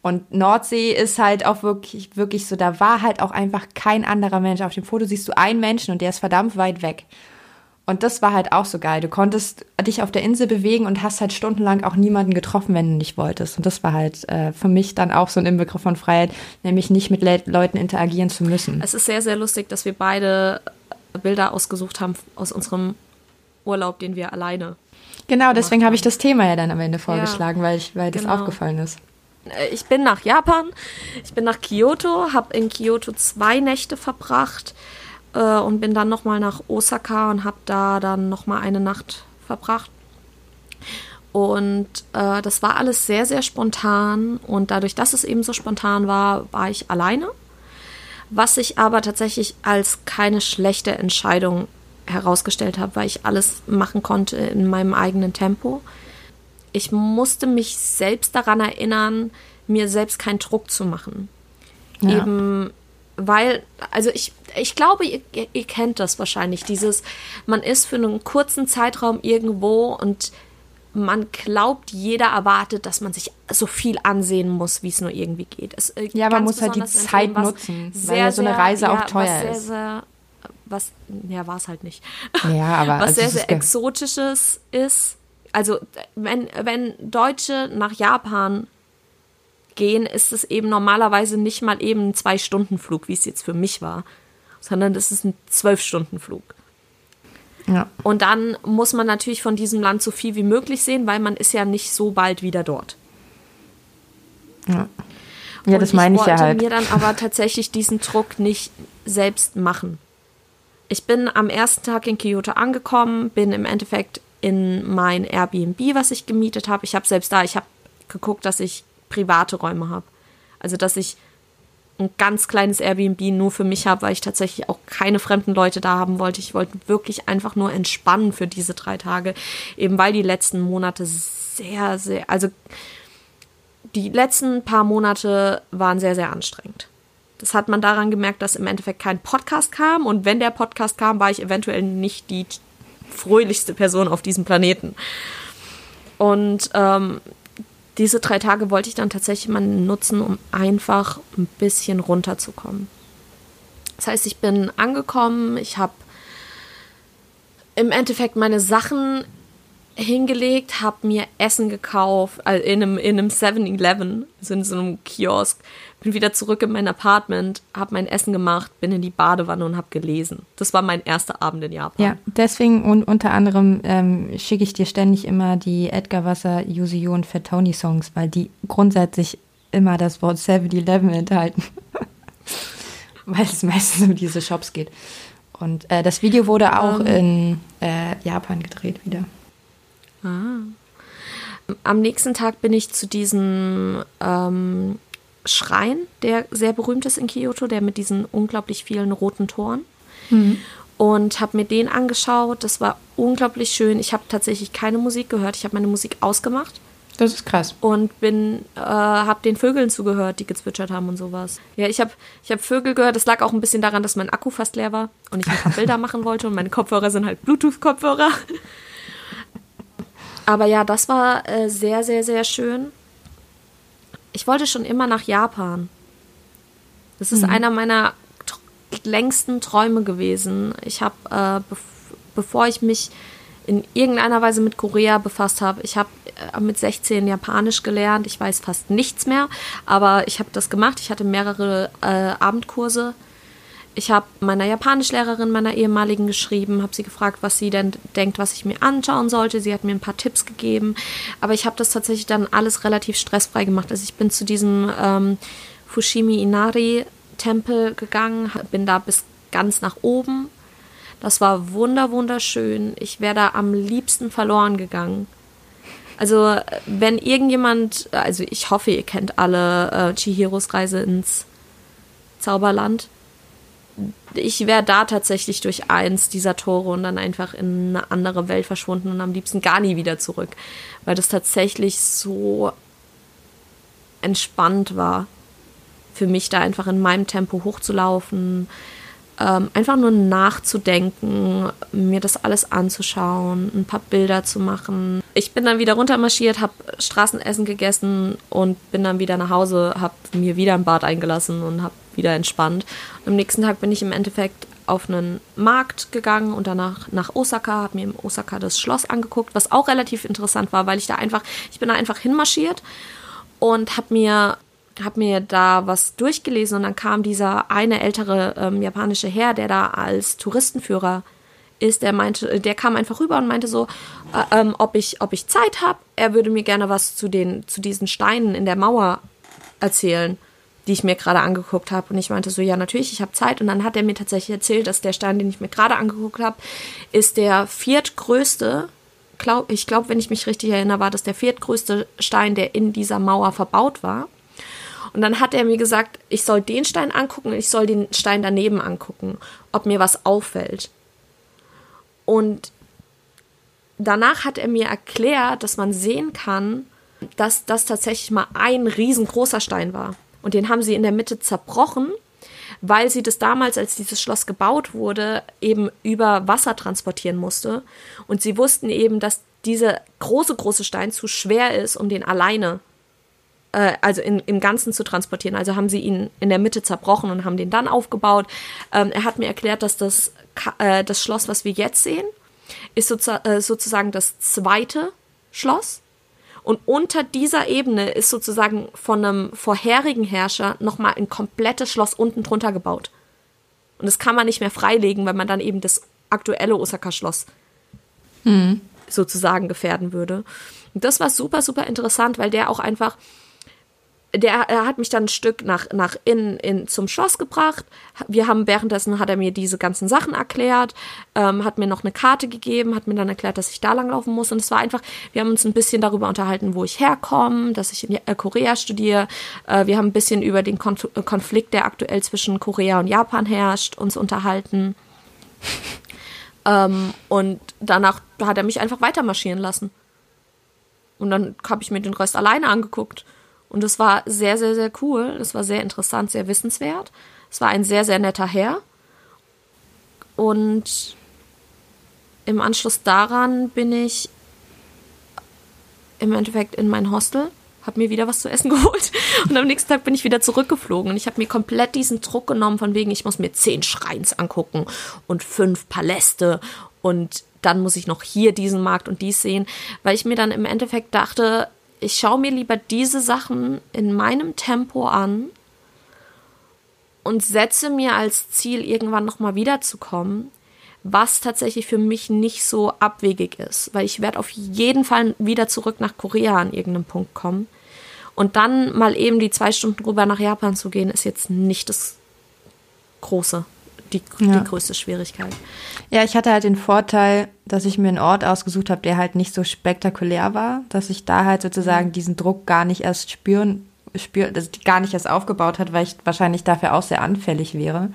und Nordsee ist halt auch wirklich, wirklich so, da war halt auch einfach kein anderer Mensch. Auf dem Foto siehst du einen Menschen und der ist verdammt weit weg. Und das war halt auch so geil. Du konntest dich auf der Insel bewegen und hast halt stundenlang auch niemanden getroffen, wenn du nicht wolltest. Und das war halt äh, für mich dann auch so ein Inbegriff von Freiheit, nämlich nicht mit Le Leuten interagieren zu müssen. Es ist sehr, sehr lustig, dass wir beide Bilder ausgesucht haben aus unserem Urlaub, den wir alleine. Genau, deswegen habe ich das Thema ja dann am Ende vorgeschlagen, ja, weil, ich, weil das genau. aufgefallen ist. Äh, ich bin nach Japan, ich bin nach Kyoto, habe in Kyoto zwei Nächte verbracht äh, und bin dann nochmal nach Osaka und habe da dann nochmal eine Nacht verbracht. Und äh, das war alles sehr, sehr spontan. Und dadurch, dass es eben so spontan war, war ich alleine. Was ich aber tatsächlich als keine schlechte Entscheidung herausgestellt habe, weil ich alles machen konnte in meinem eigenen Tempo ich musste mich selbst daran erinnern, mir selbst keinen Druck zu machen. Ja. Eben, weil, also ich, ich glaube, ihr, ihr, kennt das wahrscheinlich, dieses, man ist für einen kurzen Zeitraum irgendwo und man glaubt, jeder erwartet, dass man sich so viel ansehen muss, wie es nur irgendwie geht. Es, äh, ja, man muss halt die Zeit nutzen, sehr, weil ja so eine Reise sehr, auch teuer sehr, ist. Sehr, was, ja, war es halt nicht. Ja, aber was also sehr, sehr exotisches ist. Also, wenn, wenn Deutsche nach Japan gehen, ist es eben normalerweise nicht mal eben ein Zwei-Stunden-Flug, wie es jetzt für mich war, sondern das ist ein Zwölf-Stunden-Flug. Ja. Und dann muss man natürlich von diesem Land so viel wie möglich sehen, weil man ist ja nicht so bald wieder dort. Ja, ja das Und meine ich ja wollte halt. mir dann aber tatsächlich diesen Druck nicht selbst machen. Ich bin am ersten Tag in Kyoto angekommen, bin im Endeffekt in mein Airbnb, was ich gemietet habe. Ich habe selbst da, ich habe geguckt, dass ich private Räume habe. Also, dass ich ein ganz kleines Airbnb nur für mich habe, weil ich tatsächlich auch keine fremden Leute da haben wollte. Ich wollte wirklich einfach nur entspannen für diese drei Tage, eben weil die letzten Monate sehr, sehr, also die letzten paar Monate waren sehr, sehr anstrengend. Das hat man daran gemerkt, dass im Endeffekt kein Podcast kam und wenn der Podcast kam, war ich eventuell nicht die fröhlichste Person auf diesem Planeten. Und ähm, diese drei Tage wollte ich dann tatsächlich mal nutzen, um einfach ein bisschen runterzukommen. Das heißt, ich bin angekommen, ich habe im Endeffekt meine Sachen hingelegt, habe mir Essen gekauft, also in einem, in einem 7-Eleven, also in so einem Kiosk, bin wieder zurück in mein Apartment, habe mein Essen gemacht, bin in die Badewanne und habe gelesen. Das war mein erster Abend in Japan. Ja, deswegen und unter anderem ähm, schicke ich dir ständig immer die Edgar Wasser, Yuzu und Fat Tony Songs, weil die grundsätzlich immer das Wort 7-Eleven enthalten. weil es meistens um diese Shops geht. Und äh, das Video wurde auch Ähm. in äh, Japan gedreht wieder. Am nächsten Tag bin ich zu diesem ähm, Schrein, der sehr berühmt ist in Kyoto, der mit diesen unglaublich vielen roten Toren. Und habe mir den angeschaut. Das war unglaublich schön. Ich habe tatsächlich keine Musik gehört. Ich habe meine Musik ausgemacht Das ist krass. und bin äh, habe den Vögeln zugehört, die gezwitschert haben und sowas. Ja, ich habe ich habe Vögel gehört. Das lag auch ein bisschen daran, dass mein Akku fast leer war und ich ein paar Bilder machen wollte und meine Kopfhörer sind halt Bluetooth-Kopfhörer. Aber ja, das war äh, sehr, sehr, sehr schön. Ich wollte schon immer nach Japan. Das ist einer meiner längsten Träume gewesen. Ich habe, äh, bev bevor ich mich in irgendeiner Weise mit Korea befasst habe, ich habe äh, mit 16 Japanisch gelernt. Ich weiß fast nichts mehr, aber ich habe das gemacht. Ich hatte mehrere äh, Abendkurse. Ich habe meiner Japanischlehrerin, meiner ehemaligen, geschrieben, habe sie gefragt, was sie denn denkt, was ich mir anschauen sollte. Sie hat mir ein paar Tipps gegeben, aber ich habe das tatsächlich dann alles relativ stressfrei gemacht. Also ich bin zu diesem ähm, Fushimi Inari Tempel gegangen, bin da bis ganz nach oben. Das war wunder wunderschön. Ich wäre da am liebsten verloren gegangen. Also wenn irgendjemand, also ich hoffe, ihr kennt alle äh, Chihiros Reise ins Zauberland ich wäre da tatsächlich durch eins dieser Tore und dann einfach in eine andere Welt verschwunden und am liebsten gar nie wieder zurück, weil das tatsächlich so entspannt war für mich da einfach in meinem Tempo hochzulaufen, ähm, einfach nur nachzudenken, mir das alles anzuschauen, ein paar Bilder zu machen. Ich bin dann wieder runtermarschiert, habe Straßenessen gegessen und bin dann wieder nach Hause, habe mir wieder ein Bad eingelassen und habe wieder entspannt. Und am nächsten Tag bin ich im Endeffekt auf einen Markt gegangen und danach nach Osaka, habe mir im Osaka das Schloss angeguckt, was auch relativ interessant war, weil ich da einfach, ich bin da einfach hinmarschiert und habe mir habe mir da was durchgelesen und dann kam dieser eine ältere ähm, japanische Herr, der da als Touristenführer ist, der meinte, der kam einfach rüber und meinte so, äh, ähm, ob ich, ob ich Zeit habe. Er würde mir gerne was zu den, zu diesen Steinen in der Mauer erzählen, die ich mir gerade angeguckt habe. Und ich meinte so, ja natürlich, ich habe Zeit. Und dann hat er mir tatsächlich erzählt, dass der Stein, den ich mir gerade angeguckt habe, ist der viertgrößte. Glaub, ich glaube, wenn ich mich richtig erinnere, war das der viertgrößte Stein, der in dieser Mauer verbaut war. Und dann hat er mir gesagt, ich soll den Stein angucken und ich soll den Stein daneben angucken, ob mir was auffällt. Und danach hat er mir erklärt, dass man sehen kann, dass das tatsächlich mal ein riesengroßer Stein war. Und den haben sie in der Mitte zerbrochen, weil sie das damals, als dieses Schloss gebaut wurde, eben über Wasser transportieren musste. Und sie wussten eben, dass dieser große, große Stein zu schwer ist, um den alleine äh, also in, im Ganzen zu transportieren. Also haben sie ihn in der Mitte zerbrochen und haben den dann aufgebaut. Ähm, er hat mir erklärt, dass das, äh, das Schloss, was wir jetzt sehen, ist sozu äh, sozusagen das zweite Schloss. Und unter dieser Ebene ist sozusagen von einem vorherigen Herrscher nochmal ein komplettes Schloss unten drunter gebaut. Und das kann man nicht mehr freilegen, weil man dann eben das aktuelle Osaka-Schloss mhm. sozusagen gefährden würde. Und das war super, super interessant, weil der auch einfach der er hat mich dann ein Stück nach, nach innen in, zum Schloss gebracht. Wir haben währenddessen hat er mir diese ganzen Sachen erklärt, ähm, hat mir noch eine Karte gegeben, hat mir dann erklärt, dass ich da langlaufen muss. Und es war einfach, wir haben uns ein bisschen darüber unterhalten, wo ich herkomme, dass ich in äh, Korea studiere. Äh, wir haben ein bisschen über den Konf Konflikt, der aktuell zwischen Korea und Japan herrscht, uns unterhalten. ähm, und danach hat er mich einfach weiter marschieren lassen. Und dann habe ich mir den Rest alleine angeguckt. Und es war sehr, sehr, sehr cool. Es war sehr interessant, sehr wissenswert. Es war ein sehr, sehr netter Herr. Und im Anschluss daran bin ich im Endeffekt in mein Hostel, habe mir wieder was zu essen geholt und am nächsten Tag bin ich wieder zurückgeflogen und ich habe mir komplett diesen Druck genommen von wegen, ich muss mir zehn Schreins angucken und fünf Paläste und dann muss ich noch hier diesen Markt und dies sehen, weil ich mir dann im Endeffekt dachte, ich schaue mir lieber diese Sachen in meinem Tempo an und setze mir als Ziel, irgendwann nochmal wiederzukommen, was tatsächlich für mich nicht so abwegig ist, weil ich werde auf jeden Fall wieder zurück nach Korea an irgendeinem Punkt kommen. Und dann mal eben die zwei Stunden rüber nach Japan zu gehen, ist jetzt nicht das Große die, ja. die größte Schwierigkeit. Ja, ich hatte halt den Vorteil, dass ich mir einen Ort ausgesucht habe, der halt nicht so spektakulär war, dass ich da halt sozusagen mhm. diesen Druck gar nicht erst spüren, spür, dass ich gar nicht erst aufgebaut hat, weil ich wahrscheinlich dafür auch sehr anfällig wäre,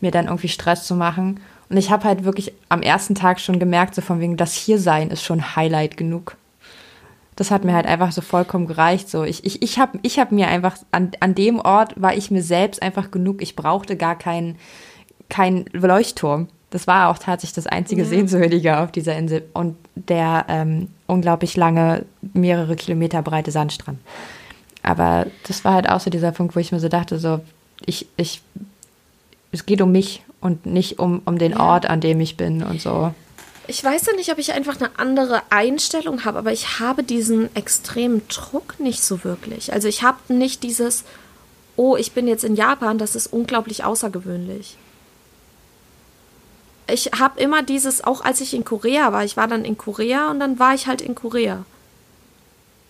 mir dann irgendwie Stress zu machen. Und ich habe halt wirklich am ersten Tag schon gemerkt, so von wegen, das Hiersein ist schon Highlight genug. Das hat mir halt einfach so vollkommen gereicht. So, ich, ich, ich habe ich hab mir einfach, an, an dem Ort war ich mir selbst einfach genug. Ich brauchte gar keinen kein Leuchtturm. Das war auch tatsächlich das einzige mhm. Sehenswürdige auf dieser Insel und der ähm, unglaublich lange, mehrere Kilometer breite Sandstrand. Aber das war halt auch so dieser Punkt, wo ich mir so dachte, so, ich, ich, es geht um mich und nicht um, um den ja. Ort, an dem ich bin und so. Ich weiß ja nicht, ob ich einfach eine andere Einstellung habe, aber ich habe diesen extremen Druck nicht so wirklich. Also ich habe nicht dieses, oh, ich bin jetzt in Japan, das ist unglaublich außergewöhnlich ich habe immer dieses, auch als ich in Korea war, ich war dann in Korea und dann war ich halt in Korea.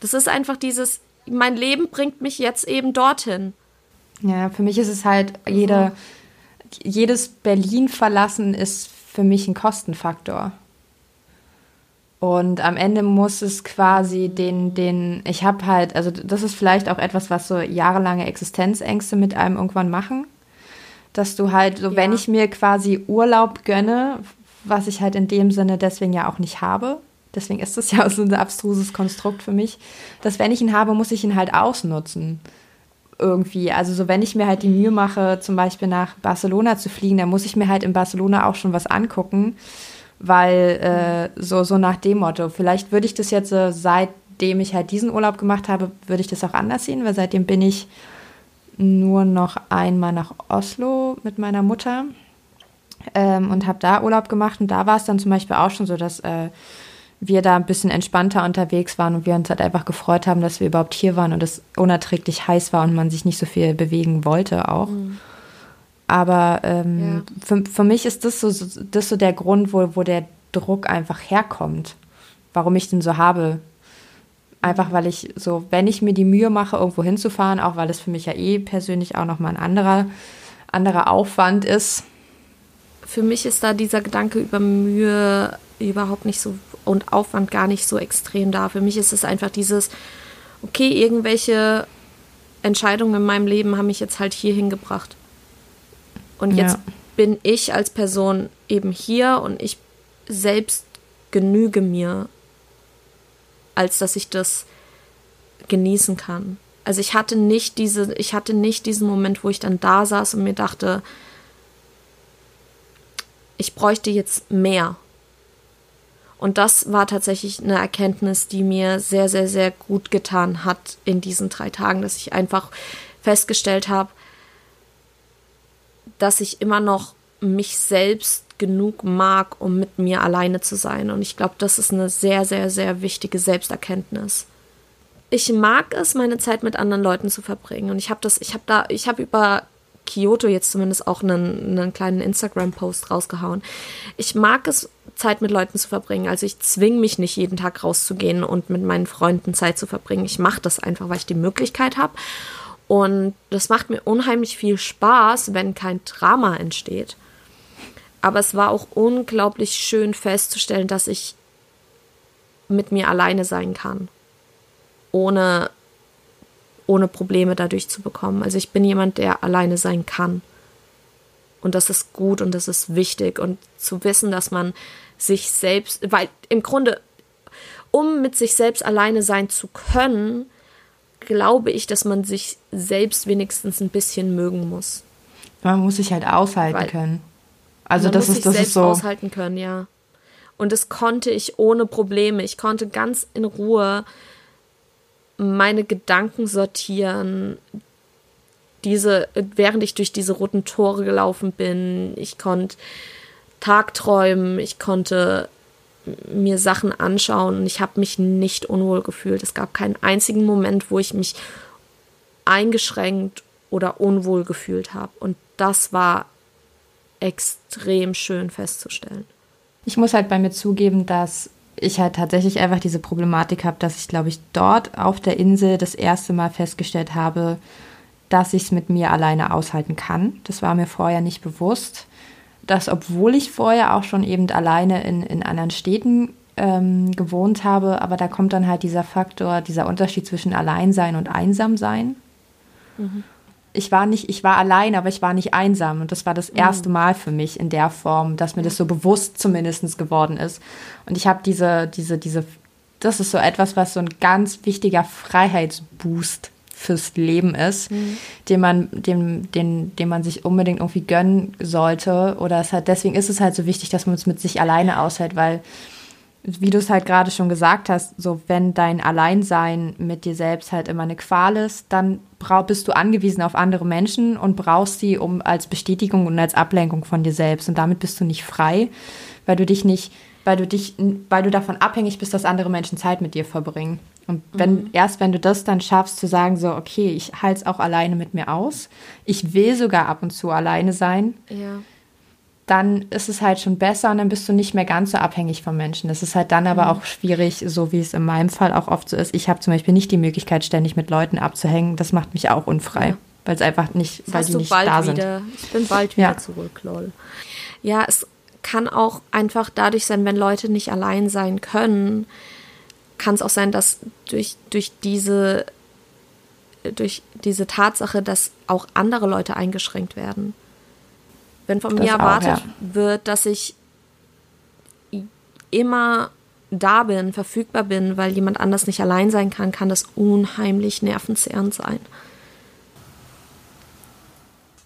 Das ist einfach dieses, mein Leben bringt mich jetzt eben dorthin. Ja, für mich ist es halt, jede, jedes Berlin verlassen ist für mich ein Kostenfaktor. Und am Ende muss es quasi den, den, ich habe halt, also das ist vielleicht auch etwas, was so jahrelange Existenzängste mit einem irgendwann machen dass du halt, so ja. wenn ich mir quasi Urlaub gönne, was ich halt in dem Sinne deswegen ja auch nicht habe, deswegen ist das ja so ein abstruses Konstrukt für mich, dass wenn ich ihn habe, muss ich ihn halt ausnutzen. Irgendwie. Also so, wenn ich mir halt die Mühe mache, zum Beispiel nach Barcelona zu fliegen, dann muss ich mir halt in Barcelona auch schon was angucken, weil äh, so, so nach dem Motto, vielleicht würde ich das jetzt, äh, seitdem ich halt diesen Urlaub gemacht habe, würde ich das auch anders sehen, weil seitdem bin ich nur noch einmal nach Oslo mit meiner Mutter ähm, und habe da Urlaub gemacht. Und da war es dann zum Beispiel auch schon so, dass äh, wir da ein bisschen entspannter unterwegs waren und wir uns halt einfach gefreut haben, dass wir überhaupt hier waren und es unerträglich heiß war und man sich nicht so viel bewegen wollte auch. Mhm. Aber ähm, ja. für, für mich ist das so, das so der Grund, wo, wo der Druck einfach herkommt, warum ich den so habe. Einfach weil ich so, wenn ich mir die Mühe mache, irgendwo hinzufahren, auch weil es für mich ja eh persönlich auch nochmal ein anderer, anderer Aufwand ist. Für mich ist da dieser Gedanke über Mühe überhaupt nicht so und Aufwand gar nicht so extrem da. Für mich ist es einfach dieses, okay, irgendwelche Entscheidungen in meinem Leben haben mich jetzt halt hier hingebracht. Und jetzt ja. bin ich als Person eben hier und ich selbst genüge mir als dass ich das genießen kann. Also ich hatte nicht diese, ich hatte nicht diesen Moment, wo ich dann da saß und mir dachte, ich bräuchte jetzt mehr. Und das war tatsächlich eine Erkenntnis, die mir sehr, sehr, sehr gut getan hat in diesen drei Tagen, dass ich einfach festgestellt habe, dass ich immer noch mich selbst genug mag, um mit mir alleine zu sein. Und ich glaube, das ist eine sehr, sehr, sehr wichtige Selbsterkenntnis. Ich mag es, meine Zeit mit anderen Leuten zu verbringen. Und ich habe das, ich habe da, ich habe über Kyoto jetzt zumindest auch einen, einen kleinen Instagram-Post rausgehauen. Ich mag es, Zeit mit Leuten zu verbringen. Also ich zwinge mich nicht jeden Tag rauszugehen und mit meinen Freunden Zeit zu verbringen. Ich mache das einfach, weil ich die Möglichkeit habe. Und das macht mir unheimlich viel Spaß, wenn kein Drama entsteht. Aber es war auch unglaublich schön festzustellen, dass ich mit mir alleine sein kann. Ohne, ohne Probleme dadurch zu bekommen. Also ich bin jemand, der alleine sein kann. Und das ist gut und das ist wichtig. Und zu wissen, dass man sich selbst, weil im Grunde, um mit sich selbst alleine sein zu können, glaube ich, dass man sich selbst wenigstens ein bisschen mögen muss. Man muss sich halt aushalten weil können. Also das ist das selbst ist so aushalten können, ja. Und das konnte ich ohne Probleme. Ich konnte ganz in Ruhe meine Gedanken sortieren, diese, während ich durch diese roten Tore gelaufen bin. Ich konnte Tagträumen, ich konnte mir Sachen anschauen und ich habe mich nicht unwohl gefühlt. Es gab keinen einzigen Moment, wo ich mich eingeschränkt oder unwohl gefühlt habe. Und das war extrem schön festzustellen. Ich muss halt bei mir zugeben, dass ich halt tatsächlich einfach diese Problematik habe, dass ich, glaube ich, dort auf der Insel das erste Mal festgestellt habe, dass ich es mit mir alleine aushalten kann. Das war mir vorher nicht bewusst dass obwohl ich vorher auch schon eben alleine in, in anderen Städten ähm, gewohnt habe, aber da kommt dann halt dieser Faktor, dieser Unterschied zwischen Alleinsein und Einsamsein. Mhm. Ich war nicht, ich war allein, aber ich war nicht einsam. Und das war das mhm. erste Mal für mich in der Form, dass mir das so bewusst zumindest geworden ist. Und ich habe diese, diese, diese, das ist so etwas, was so ein ganz wichtiger Freiheitsboost fürs Leben ist, mhm. den man, den, den, den man sich unbedingt irgendwie gönnen sollte. Oder es halt, deswegen ist es halt so wichtig, dass man es mit sich alleine aushält, weil, wie du es halt gerade schon gesagt hast, so wenn dein Alleinsein mit dir selbst halt immer eine Qual ist, dann bist du angewiesen auf andere Menschen und brauchst sie um als Bestätigung und als Ablenkung von dir selbst. Und damit bist du nicht frei, weil du dich nicht weil du dich, weil du davon abhängig bist, dass andere Menschen Zeit mit dir verbringen. Und wenn, mhm. erst wenn du das dann schaffst, zu sagen, so, okay, ich halte es auch alleine mit mir aus, ich will sogar ab und zu alleine sein, ja. Dann ist es halt schon besser und dann bist du nicht mehr ganz so abhängig von Menschen. Das ist halt dann aber mhm. auch schwierig, so wie es in meinem Fall auch oft so ist. Ich habe zum Beispiel nicht die Möglichkeit, ständig mit Leuten abzuhängen. Das macht mich auch unfrei, ja. weil es einfach nicht, das weil die nicht da sind. Wieder. Ich bin bald wieder ja. zurück, lol. Ja, es kann auch einfach dadurch sein, wenn Leute nicht allein sein können, kann es auch sein, dass durch, durch diese durch diese Tatsache, dass auch andere Leute eingeschränkt werden. Wenn von das mir erwartet auch, ja. wird, dass ich immer da bin, verfügbar bin, weil jemand anders nicht allein sein kann, kann das unheimlich nervenzehrend sein.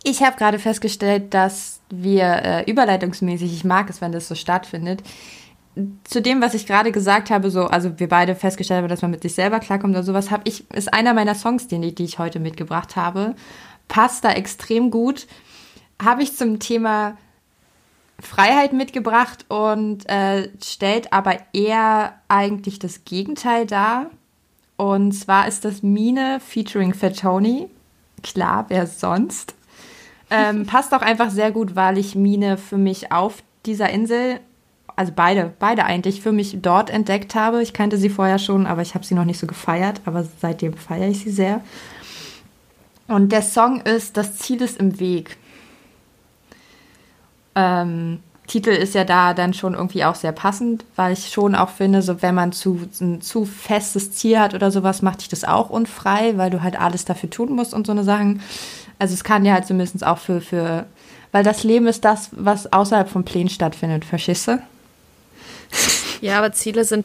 Ich habe gerade festgestellt, dass wir äh, überleitungsmäßig, ich mag es, wenn das so stattfindet, zu dem, was ich gerade gesagt habe, so, also wir beide festgestellt haben, dass man mit sich selber klarkommt oder sowas, habe ich, ist einer meiner Songs, den die ich heute mitgebracht habe, passt da extrem gut. Habe ich zum Thema Freiheit mitgebracht und äh, stellt aber eher eigentlich das Gegenteil dar. Und zwar ist das Mine featuring Fatoni. Klar, wer sonst? Ähm, passt auch einfach sehr gut, weil ich Mine für mich auf dieser Insel, also beide, beide eigentlich, für mich dort entdeckt habe. Ich kannte sie vorher schon, aber ich habe sie noch nicht so gefeiert, aber seitdem feiere ich sie sehr. Und der Song ist Das Ziel ist im Weg. Ähm, Titel ist ja da dann schon irgendwie auch sehr passend, weil ich schon auch finde, so wenn man zu, ein zu festes Ziel hat oder sowas, macht dich das auch unfrei, weil du halt alles dafür tun musst und so eine Sachen. Also es kann ja halt zumindest auch für, für, weil das Leben ist das, was außerhalb von Plänen stattfindet, verstehst du? Ja, aber Ziele sind,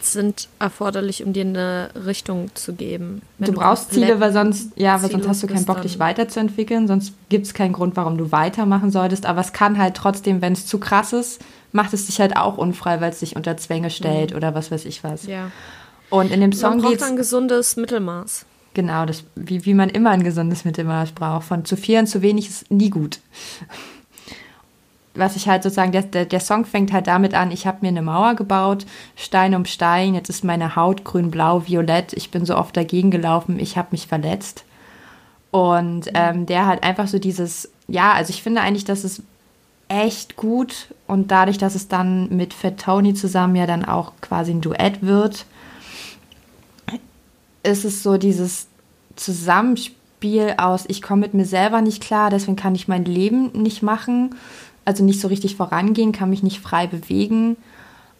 sind erforderlich, um dir eine Richtung zu geben. Wenn du brauchst Ziele, weil sonst, ja, weil sonst hast du keinen Bock, dich weiterzuentwickeln, sonst gibt es keinen Grund, warum du weitermachen solltest. Aber es kann halt trotzdem, wenn es zu krass ist, macht es dich halt auch unfrei, weil es dich unter Zwänge stellt mhm. oder was weiß ich was. Ja. Und in dem Song geht Man braucht ein gesundes Mittelmaß. Genau, das, wie, wie man immer ein gesundes Mittelmaß braucht. Von zu viel und zu wenig ist nie gut. Was ich halt sozusagen, der, der, der Song fängt halt damit an, ich habe mir eine Mauer gebaut, Stein um Stein, jetzt ist meine Haut grün, blau, violett, ich bin so oft dagegen gelaufen, ich habe mich verletzt. Und ähm, der halt einfach so dieses, ja, also ich finde eigentlich, dass es echt gut und dadurch, dass es dann mit Fat Tony zusammen ja dann auch quasi ein Duett wird, ist es so dieses Zusammenspiel aus, ich komme mit mir selber nicht klar, deswegen kann ich mein Leben nicht machen, also nicht so richtig vorangehen, kann mich nicht frei bewegen.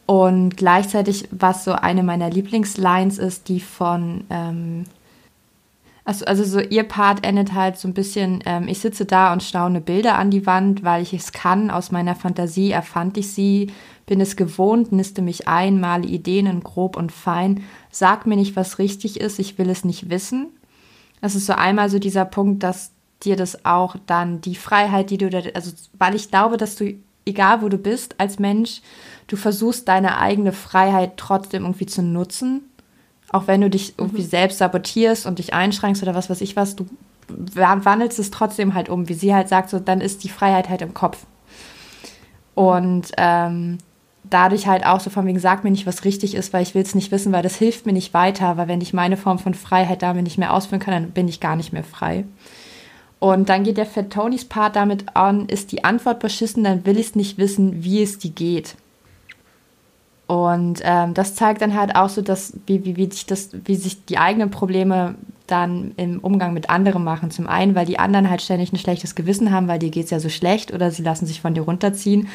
Und gleichzeitig, was so eine meiner Lieblingslines ist, die von, ähm, also, also so ihr Part endet halt so ein bisschen, ähm, ich sitze da und staune Bilder an die Wand, weil ich es kann, aus meiner Fantasie erfand ich sie, bin es gewohnt, niste mich ein, male Ideen in grob und fein, sag mir nicht, was richtig ist, ich will es nicht wissen. Das ist so einmal so dieser Punkt, dass dir das auch dann die Freiheit, die du, da, also weil ich glaube, dass du, egal wo du bist als Mensch, du versuchst deine eigene Freiheit trotzdem irgendwie zu nutzen. Auch wenn du dich irgendwie mhm. selbst sabotierst und dich einschränkst oder was weiß ich was, du wandelst es trotzdem halt um. Wie sie halt sagt, so dann ist die Freiheit halt im Kopf. Und ähm, dadurch halt auch so von wegen, sag mir nicht, was richtig ist, weil ich will es nicht wissen, weil das hilft mir nicht weiter, weil wenn ich meine Form von Freiheit damit nicht mehr ausführen kann, dann bin ich gar nicht mehr frei. Und dann geht der Fat Tonys Part damit an, ist die Antwort beschissen, dann will ich es nicht wissen, wie es die geht. Und ähm, das zeigt dann halt auch so, dass, wie, wie, wie, sich das, wie sich die eigenen Probleme dann im Umgang mit anderen machen. Zum einen, weil die anderen halt ständig ein schlechtes Gewissen haben, weil dir geht es ja so schlecht oder sie lassen sich von dir runterziehen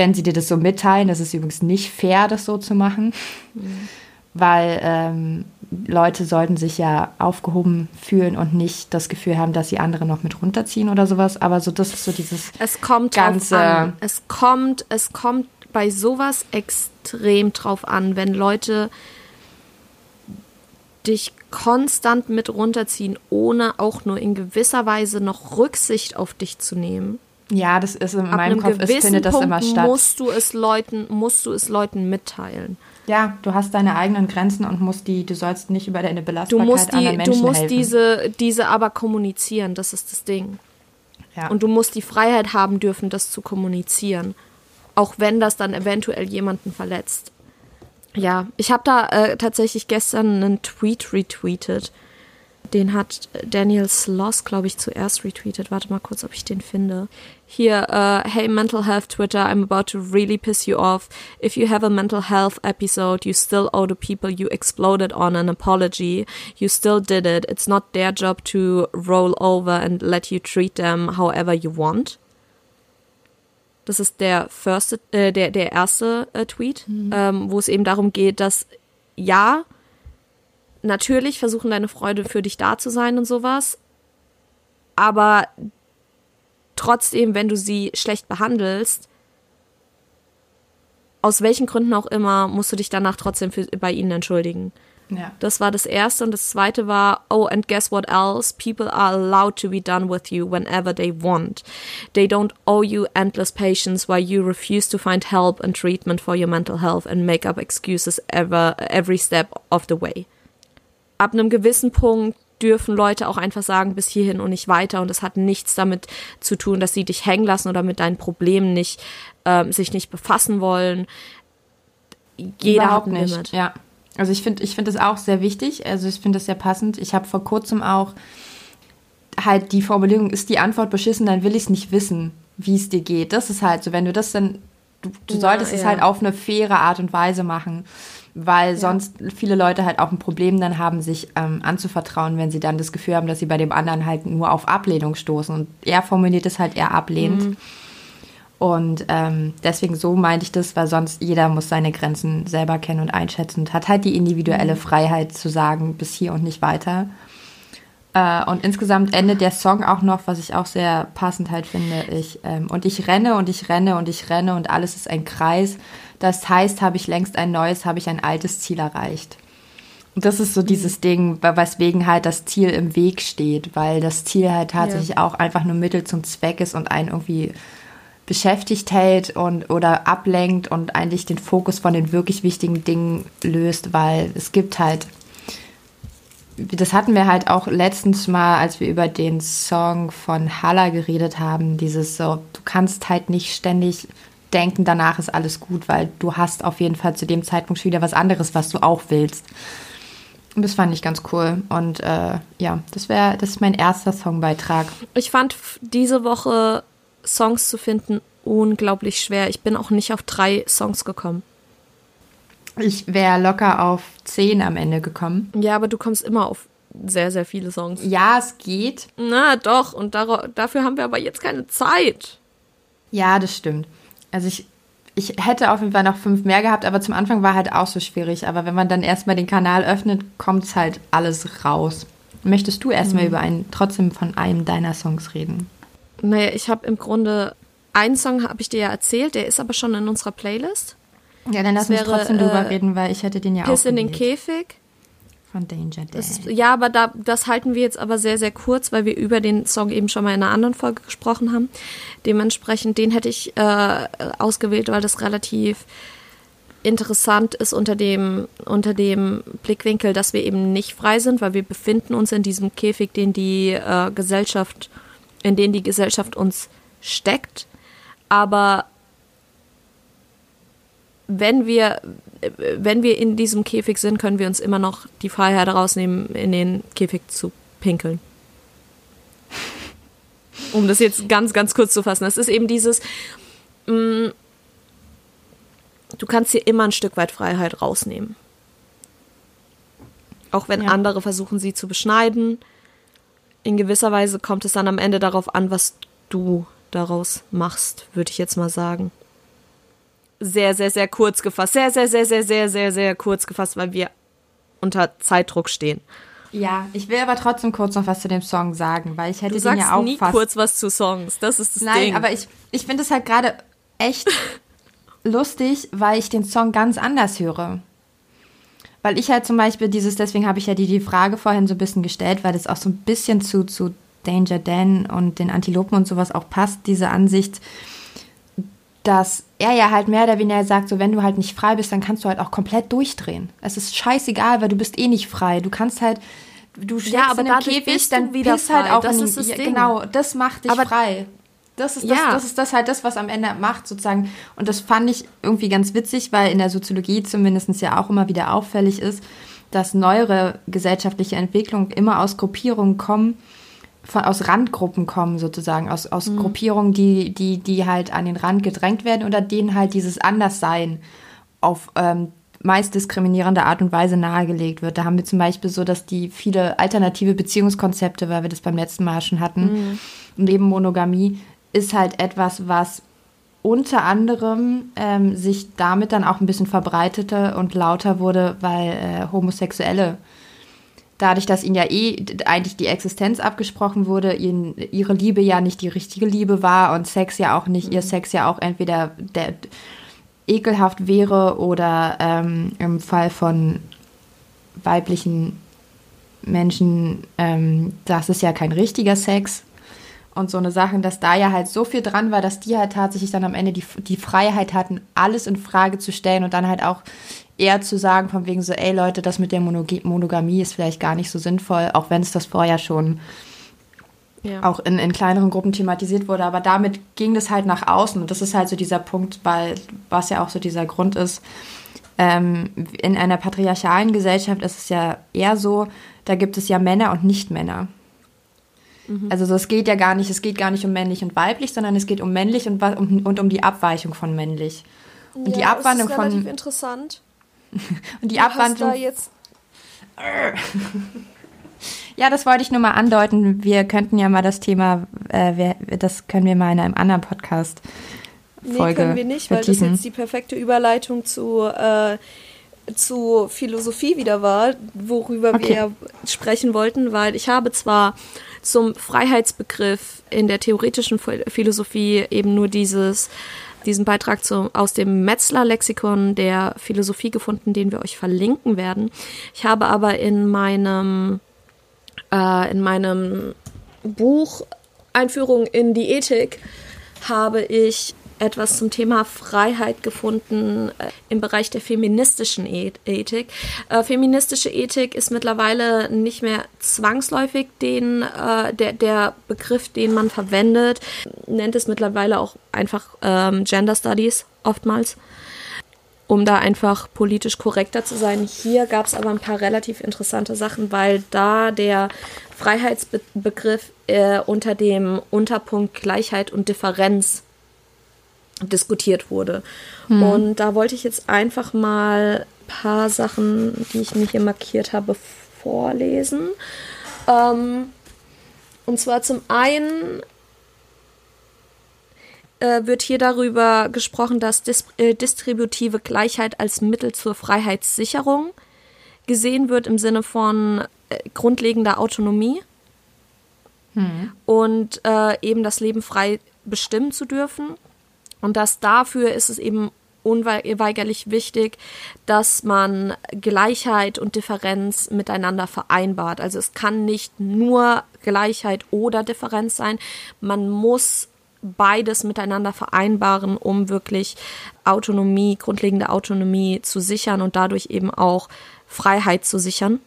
wenn sie dir das so mitteilen. Das ist übrigens nicht fair, das so zu machen, mhm. weil ähm, Leute sollten sich ja aufgehoben fühlen und nicht das Gefühl haben, dass sie andere noch mit runterziehen oder sowas. Aber so, das ist so dieses es kommt ganze. An. Es kommt, es kommt bei sowas extrem drauf an, wenn Leute dich konstant mit runterziehen, ohne auch nur in gewisser Weise noch Rücksicht auf dich zu nehmen. Ja, das ist in Ab meinem Kopf ist, findet das Punkt immer statt. Musst du es Leuten, musst du es Leuten mitteilen. Ja, du hast deine eigenen Grenzen und musst die, du sollst nicht über deine Belastbarkeit du musst die, anderen Menschen Du musst helfen. diese, diese aber kommunizieren, das ist das Ding. Ja. Und du musst die Freiheit haben dürfen, das zu kommunizieren. Auch wenn das dann eventuell jemanden verletzt. Ja, ich habe da äh, tatsächlich gestern einen Tweet retweetet den hat Daniel Sloss, glaube ich, zuerst retweetet. Warte mal kurz, ob ich den finde. Hier, uh, hey Mental Health Twitter, I'm about to really piss you off. If you have a mental health episode, you still owe the people you exploded on an apology. You still did it. It's not their job to roll over and let you treat them however you want. Das ist der, first, äh, der, der erste äh, Tweet, mhm. ähm, wo es eben darum geht, dass ja, natürlich versuchen deine Freunde für dich da zu sein und sowas. Aber trotzdem, wenn du sie schlecht behandelst, aus welchen Gründen auch immer, musst du dich danach trotzdem für, bei ihnen entschuldigen. Ja. Das war das erste und das zweite war, oh, and guess what else? People are allowed to be done with you whenever they want. They don't owe you endless patience while you refuse to find help and treatment for your mental health and make up excuses ever, every step of the way ab einem gewissen Punkt dürfen Leute auch einfach sagen, bis hierhin und nicht weiter. Und es hat nichts damit zu tun, dass sie dich hängen lassen oder mit deinen Problemen nicht, ähm, sich nicht befassen wollen. Jeder Überhaupt hat ein nicht. Limit. Ja. Also ich finde ich finde das auch sehr wichtig. Also ich finde das sehr passend. Ich habe vor kurzem auch halt die Formulierung, ist die Antwort beschissen, dann will ich es nicht wissen, wie es dir geht. Das ist halt so, wenn du das dann, du, du solltest ja, es halt auf eine faire Art und Weise machen weil sonst viele Leute halt auch ein Problem dann haben, sich ähm, anzuvertrauen, wenn sie dann das Gefühl haben, dass sie bei dem anderen halt nur auf Ablehnung stoßen. Und er formuliert es halt eher ablehnend. Mhm. Und ähm, deswegen so meinte ich das, weil sonst jeder muss seine Grenzen selber kennen und einschätzen und hat halt die individuelle mhm. Freiheit zu sagen, bis hier und nicht weiter. Äh, und insgesamt endet der Song auch noch, was ich auch sehr passend halt finde. Ich, ähm, und ich renne und ich renne und ich renne und alles ist ein Kreis. Das heißt, habe ich längst ein neues, habe ich ein altes Ziel erreicht. Und das ist so dieses mhm. Ding, weswegen halt das Ziel im Weg steht, weil das Ziel halt tatsächlich ja. auch einfach nur Mittel zum Zweck ist und einen irgendwie beschäftigt hält und oder ablenkt und eigentlich den Fokus von den wirklich wichtigen Dingen löst, weil es gibt halt das hatten wir halt auch letztens mal, als wir über den Song von Halla geredet haben, dieses so, du kannst halt nicht ständig denken, danach ist alles gut, weil du hast auf jeden Fall zu dem Zeitpunkt schon wieder was anderes, was du auch willst. Und das fand ich ganz cool. Und äh, ja, das wäre, das ist mein erster Songbeitrag. Ich fand diese Woche Songs zu finden unglaublich schwer. Ich bin auch nicht auf drei Songs gekommen. Ich wäre locker auf zehn am Ende gekommen. Ja, aber du kommst immer auf sehr, sehr viele Songs. Ja, es geht. Na doch, und dafür haben wir aber jetzt keine Zeit. Ja, das stimmt. Also ich, ich hätte auf jeden Fall noch fünf mehr gehabt, aber zum Anfang war halt auch so schwierig. Aber wenn man dann erstmal den Kanal öffnet, kommt es halt alles raus. Möchtest du erstmal mhm. über einen, trotzdem von einem deiner Songs reden? Naja, ich habe im Grunde, einen Song habe ich dir ja erzählt, der ist aber schon in unserer Playlist. Ja, dann lass uns trotzdem drüber äh, reden, weil ich hätte den ja Piss auch. Piss in den Käfig. Von Danger Dan. Ist, ja, aber da, das halten wir jetzt aber sehr, sehr kurz, weil wir über den Song eben schon mal in einer anderen Folge gesprochen haben. Dementsprechend, den hätte ich äh, ausgewählt, weil das relativ interessant ist unter dem, unter dem Blickwinkel, dass wir eben nicht frei sind, weil wir befinden uns in diesem Käfig, den die äh, Gesellschaft, in den die Gesellschaft uns steckt. Aber wenn wir, wenn wir in diesem Käfig sind, können wir uns immer noch die Freiheit rausnehmen, in den Käfig zu pinkeln. Um das jetzt ganz, ganz kurz zu fassen. Das ist eben dieses, mh, mm, du kannst dir immer ein Stück weit Freiheit rausnehmen. Auch wenn ja. andere versuchen, sie zu beschneiden. In gewisser Weise kommt es dann am Ende darauf an, was du daraus machst, würde ich jetzt mal sagen sehr, sehr, sehr kurz gefasst. Sehr, sehr, sehr, sehr, sehr, sehr, sehr kurz gefasst, weil wir unter Zeitdruck stehen. Ja, ich will aber trotzdem kurz noch was zu dem Song sagen, weil ich hätte du den ja auch nie fast kurz was zu Songs. Das ist das Nein, Ding. aber ich ich finde es halt gerade echt lustig, weil ich den Song ganz anders höre. Weil ich halt zum Beispiel dieses, deswegen habe ich ja die, die Frage vorhin so ein bisschen gestellt, weil das auch so ein bisschen zu, zu Danger Dan und den Antilopen und sowas auch passt, diese Ansicht, dass er ja halt mehr oder weniger sagt, so wenn du halt nicht frei bist, dann kannst du halt auch komplett durchdrehen. Es ist scheißegal, weil du bist eh nicht frei. Du kannst halt, du steckst ja, aber in einem Käfig, dann wieder bist halt auch das in, ist das ja, Ding. genau, das macht dich aber frei. Das ist, das, ja. das ist das halt das, was am Ende macht, sozusagen. Und das fand ich irgendwie ganz witzig, weil in der Soziologie zumindest ja auch immer wieder auffällig ist, dass neuere gesellschaftliche Entwicklungen immer aus Gruppierungen kommen, von, aus Randgruppen kommen sozusagen, aus, aus mhm. Gruppierungen, die, die, die halt an den Rand gedrängt werden oder denen halt dieses Anderssein auf ähm, meist diskriminierende Art und Weise nahegelegt wird. Da haben wir zum Beispiel so, dass die viele alternative Beziehungskonzepte, weil wir das beim letzten Mal schon hatten, mhm. neben Monogamie, ist halt etwas, was unter anderem ähm, sich damit dann auch ein bisschen verbreitete und lauter wurde, weil äh, Homosexuelle dadurch, dass ihnen ja eh eigentlich die Existenz abgesprochen wurde, ihnen, ihre Liebe ja nicht die richtige Liebe war und Sex ja auch nicht, mhm. ihr Sex ja auch entweder der, ekelhaft wäre oder ähm, im Fall von weiblichen Menschen, ähm, das ist ja kein richtiger Sex und so eine Sache, dass da ja halt so viel dran war, dass die halt tatsächlich dann am Ende die, die Freiheit hatten, alles in Frage zu stellen und dann halt auch eher zu sagen, von wegen so, ey Leute, das mit der Monog Monogamie ist vielleicht gar nicht so sinnvoll, auch wenn es das vorher schon ja. auch in, in kleineren Gruppen thematisiert wurde. Aber damit ging das halt nach außen. Und das ist halt so dieser Punkt, weil, was ja auch so dieser Grund ist. Ähm, in einer patriarchalen Gesellschaft ist es ja eher so, da gibt es ja Männer und Nicht-Männer. Mhm. Also es geht ja gar nicht, es geht gar nicht um männlich und weiblich, sondern es geht um männlich und, um, und um die Abweichung von männlich. Und ja, die Abwandlung das ist relativ von. interessant. Und die du Abwandlung. ja, das wollte ich nur mal andeuten. Wir könnten ja mal das Thema, äh, das können wir mal in einem anderen Podcast. Folge nee, können wir nicht, vertiefen. weil das ist jetzt die perfekte Überleitung zu äh, zu Philosophie wieder war, worüber okay. wir sprechen wollten, weil ich habe zwar zum Freiheitsbegriff in der theoretischen Philosophie eben nur dieses diesen Beitrag zu, aus dem Metzler-Lexikon der Philosophie gefunden, den wir euch verlinken werden. Ich habe aber in meinem, äh, in meinem Buch Einführung in die Ethik habe ich etwas zum Thema Freiheit gefunden äh, im Bereich der feministischen Ethik. Äh, feministische Ethik ist mittlerweile nicht mehr zwangsläufig den, äh, der, der Begriff, den man verwendet, nennt es mittlerweile auch einfach ähm, Gender Studies oftmals um da einfach politisch korrekter zu sein. Hier gab es aber ein paar relativ interessante Sachen, weil da der Freiheitsbegriff äh, unter dem Unterpunkt Gleichheit und Differenz diskutiert wurde. Hm. Und da wollte ich jetzt einfach mal ein paar Sachen, die ich mir hier markiert habe, vorlesen. Ähm, und zwar zum einen äh, wird hier darüber gesprochen, dass dis äh, distributive Gleichheit als Mittel zur Freiheitssicherung gesehen wird im Sinne von äh, grundlegender Autonomie hm. und äh, eben das Leben frei bestimmen zu dürfen. Und dass dafür ist es eben unweigerlich wichtig, dass man Gleichheit und Differenz miteinander vereinbart. Also es kann nicht nur Gleichheit oder Differenz sein. Man muss beides miteinander vereinbaren, um wirklich Autonomie, grundlegende Autonomie zu sichern und dadurch eben auch Freiheit zu sichern.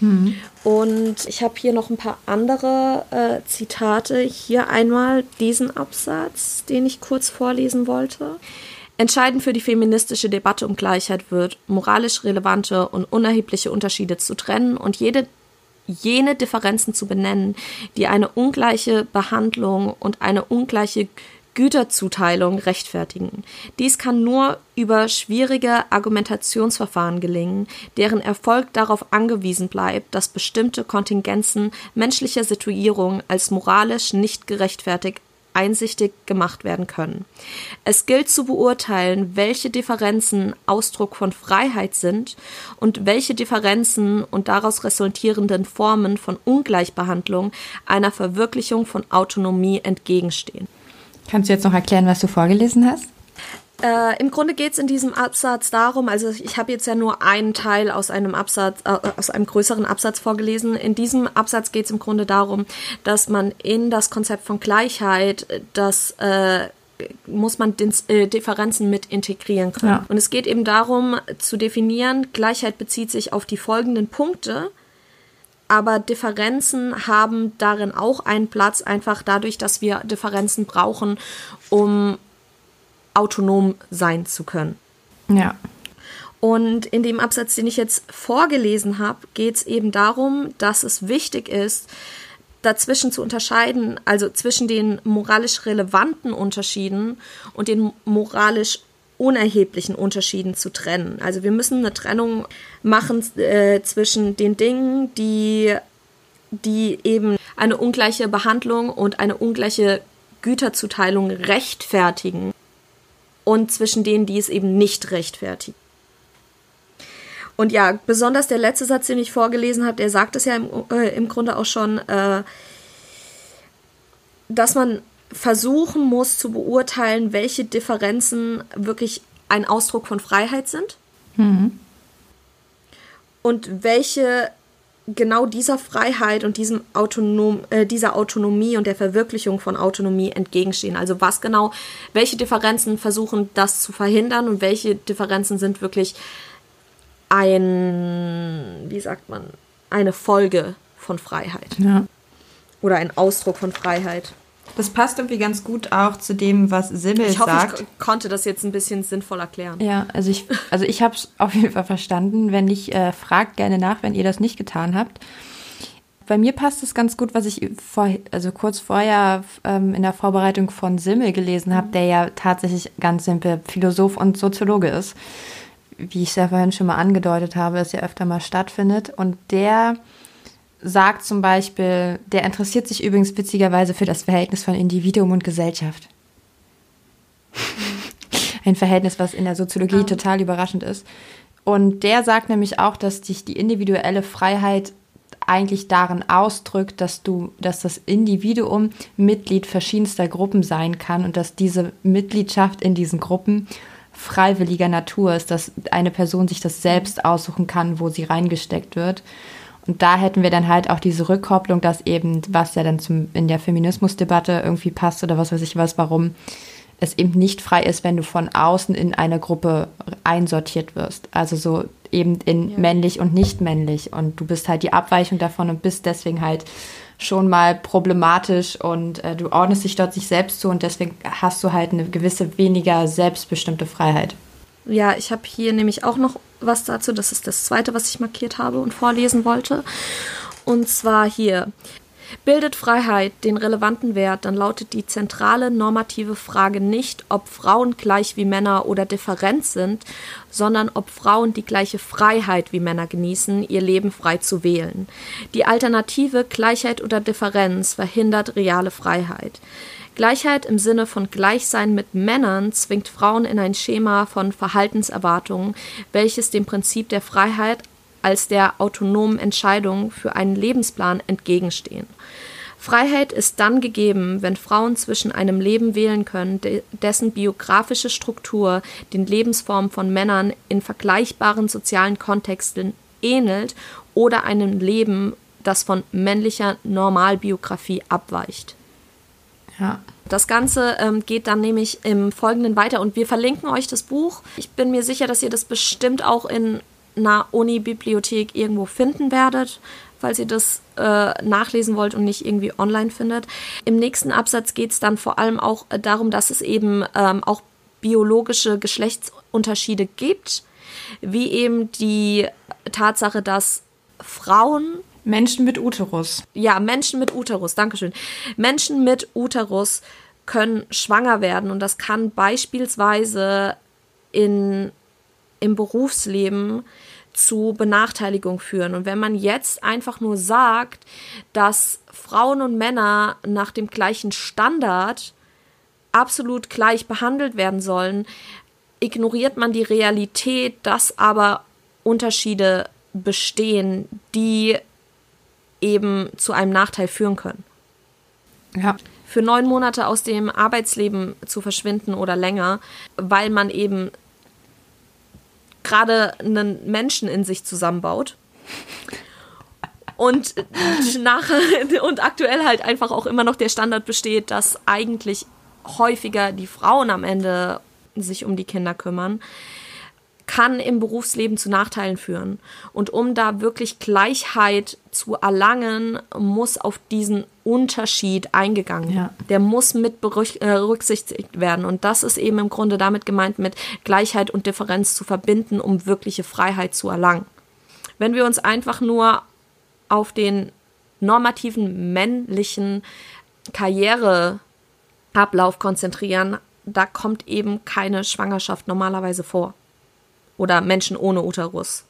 Mhm. Und ich habe hier noch ein paar andere äh, Zitate. Hier einmal diesen Absatz, den ich kurz vorlesen wollte. Entscheidend für die feministische Debatte um Gleichheit wird, moralisch relevante und unerhebliche Unterschiede zu trennen und jede, jene Differenzen zu benennen, die eine ungleiche Behandlung und eine ungleiche Güterzuteilung rechtfertigen. Dies kann nur über schwierige Argumentationsverfahren gelingen, deren Erfolg darauf angewiesen bleibt, dass bestimmte Kontingenzen menschlicher Situierung als moralisch nicht gerechtfertigt einsichtig gemacht werden können. Es gilt zu beurteilen, welche Differenzen Ausdruck von Freiheit sind und welche Differenzen und daraus resultierenden Formen von Ungleichbehandlung einer Verwirklichung von Autonomie entgegenstehen. Kannst du jetzt noch erklären, was du vorgelesen hast? Äh, Im Grunde geht es in diesem Absatz darum, also ich habe jetzt ja nur einen Teil aus einem Absatz, äh, aus einem größeren Absatz vorgelesen. In diesem Absatz geht es im Grunde darum, dass man in das Konzept von Gleichheit das äh, muss man äh, Differenzen mit integrieren können. Ja. Und es geht eben darum zu definieren, Gleichheit bezieht sich auf die folgenden Punkte aber Differenzen haben darin auch einen Platz, einfach dadurch, dass wir Differenzen brauchen, um autonom sein zu können. Ja. Und in dem Absatz, den ich jetzt vorgelesen habe, geht es eben darum, dass es wichtig ist, dazwischen zu unterscheiden, also zwischen den moralisch relevanten Unterschieden und den moralisch unerheblichen Unterschieden zu trennen. Also wir müssen eine Trennung machen äh, zwischen den Dingen, die, die eben eine ungleiche Behandlung und eine ungleiche Güterzuteilung rechtfertigen und zwischen denen, die es eben nicht rechtfertigen. Und ja, besonders der letzte Satz, den ich vorgelesen habe, der sagt es ja im, äh, im Grunde auch schon, äh, dass man versuchen muss zu beurteilen, welche Differenzen wirklich ein Ausdruck von Freiheit sind mhm. und welche genau dieser Freiheit und diesem Autonom, äh, dieser Autonomie und der Verwirklichung von Autonomie entgegenstehen. Also was genau, welche Differenzen versuchen das zu verhindern und welche Differenzen sind wirklich ein, wie sagt man, eine Folge von Freiheit. Ja. Oder ein Ausdruck von Freiheit. Das passt irgendwie ganz gut auch zu dem, was Simmel ich hoffe, sagt. Ich konnte das jetzt ein bisschen sinnvoll erklären. Ja, also ich, also ich habe es auf jeden Fall verstanden. Wenn nicht, äh, fragt gerne nach, wenn ihr das nicht getan habt. Bei mir passt es ganz gut, was ich vor, also kurz vorher ähm, in der Vorbereitung von Simmel gelesen habe, der ja tatsächlich ganz simpel Philosoph und Soziologe ist. Wie ich es ja vorhin schon mal angedeutet habe, es ja öfter mal stattfindet. Und der sagt zum Beispiel, der interessiert sich übrigens witzigerweise für das Verhältnis von Individuum und Gesellschaft. Ein Verhältnis, was in der Soziologie ja. total überraschend ist. Und der sagt nämlich auch, dass sich die individuelle Freiheit eigentlich darin ausdrückt, dass du, dass das Individuum Mitglied verschiedenster Gruppen sein kann und dass diese Mitgliedschaft in diesen Gruppen freiwilliger Natur ist, dass eine Person sich das selbst aussuchen kann, wo sie reingesteckt wird. Und da hätten wir dann halt auch diese Rückkopplung, dass eben, was ja dann zum, in der Feminismusdebatte irgendwie passt oder was weiß ich was, warum es eben nicht frei ist, wenn du von außen in eine Gruppe einsortiert wirst. Also so eben in ja. männlich und nicht männlich. Und du bist halt die Abweichung davon und bist deswegen halt schon mal problematisch und äh, du ordnest dich dort sich selbst zu und deswegen hast du halt eine gewisse weniger selbstbestimmte Freiheit. Ja, ich habe hier nämlich auch noch was dazu. Das ist das zweite, was ich markiert habe und vorlesen wollte. Und zwar hier. Bildet Freiheit den relevanten Wert, dann lautet die zentrale normative Frage nicht, ob Frauen gleich wie Männer oder different sind, sondern ob Frauen die gleiche Freiheit wie Männer genießen, ihr Leben frei zu wählen. Die Alternative Gleichheit oder Differenz verhindert reale Freiheit. Gleichheit im Sinne von Gleichsein mit Männern zwingt Frauen in ein Schema von Verhaltenserwartungen, welches dem Prinzip der Freiheit als der autonomen Entscheidung für einen Lebensplan entgegenstehen. Freiheit ist dann gegeben, wenn Frauen zwischen einem Leben wählen können, dessen biografische Struktur den Lebensformen von Männern in vergleichbaren sozialen Kontexten ähnelt oder einem Leben, das von männlicher Normalbiografie abweicht. Ja. Das Ganze ähm, geht dann nämlich im Folgenden weiter und wir verlinken euch das Buch. Ich bin mir sicher, dass ihr das bestimmt auch in einer Uni-Bibliothek irgendwo finden werdet, falls ihr das äh, nachlesen wollt und nicht irgendwie online findet. Im nächsten Absatz geht es dann vor allem auch äh, darum, dass es eben ähm, auch biologische Geschlechtsunterschiede gibt, wie eben die Tatsache, dass Frauen Menschen mit Uterus. Ja, Menschen mit Uterus, Dankeschön. Menschen mit Uterus können schwanger werden und das kann beispielsweise in, im Berufsleben zu Benachteiligung führen. Und wenn man jetzt einfach nur sagt, dass Frauen und Männer nach dem gleichen Standard absolut gleich behandelt werden sollen, ignoriert man die Realität, dass aber Unterschiede bestehen, die eben zu einem Nachteil führen können. Ja. Für neun Monate aus dem Arbeitsleben zu verschwinden oder länger, weil man eben gerade einen Menschen in sich zusammenbaut. Und nach und aktuell halt einfach auch immer noch der Standard besteht, dass eigentlich häufiger die Frauen am Ende sich um die Kinder kümmern, kann im Berufsleben zu Nachteilen führen. Und um da wirklich Gleichheit zu erlangen, muss auf diesen Unterschied eingegangen. Ja. Der muss mit äh, berücksichtigt werden. Und das ist eben im Grunde damit gemeint, mit Gleichheit und Differenz zu verbinden, um wirkliche Freiheit zu erlangen. Wenn wir uns einfach nur auf den normativen männlichen Karriereablauf konzentrieren, da kommt eben keine Schwangerschaft normalerweise vor. Oder Menschen ohne Uterus.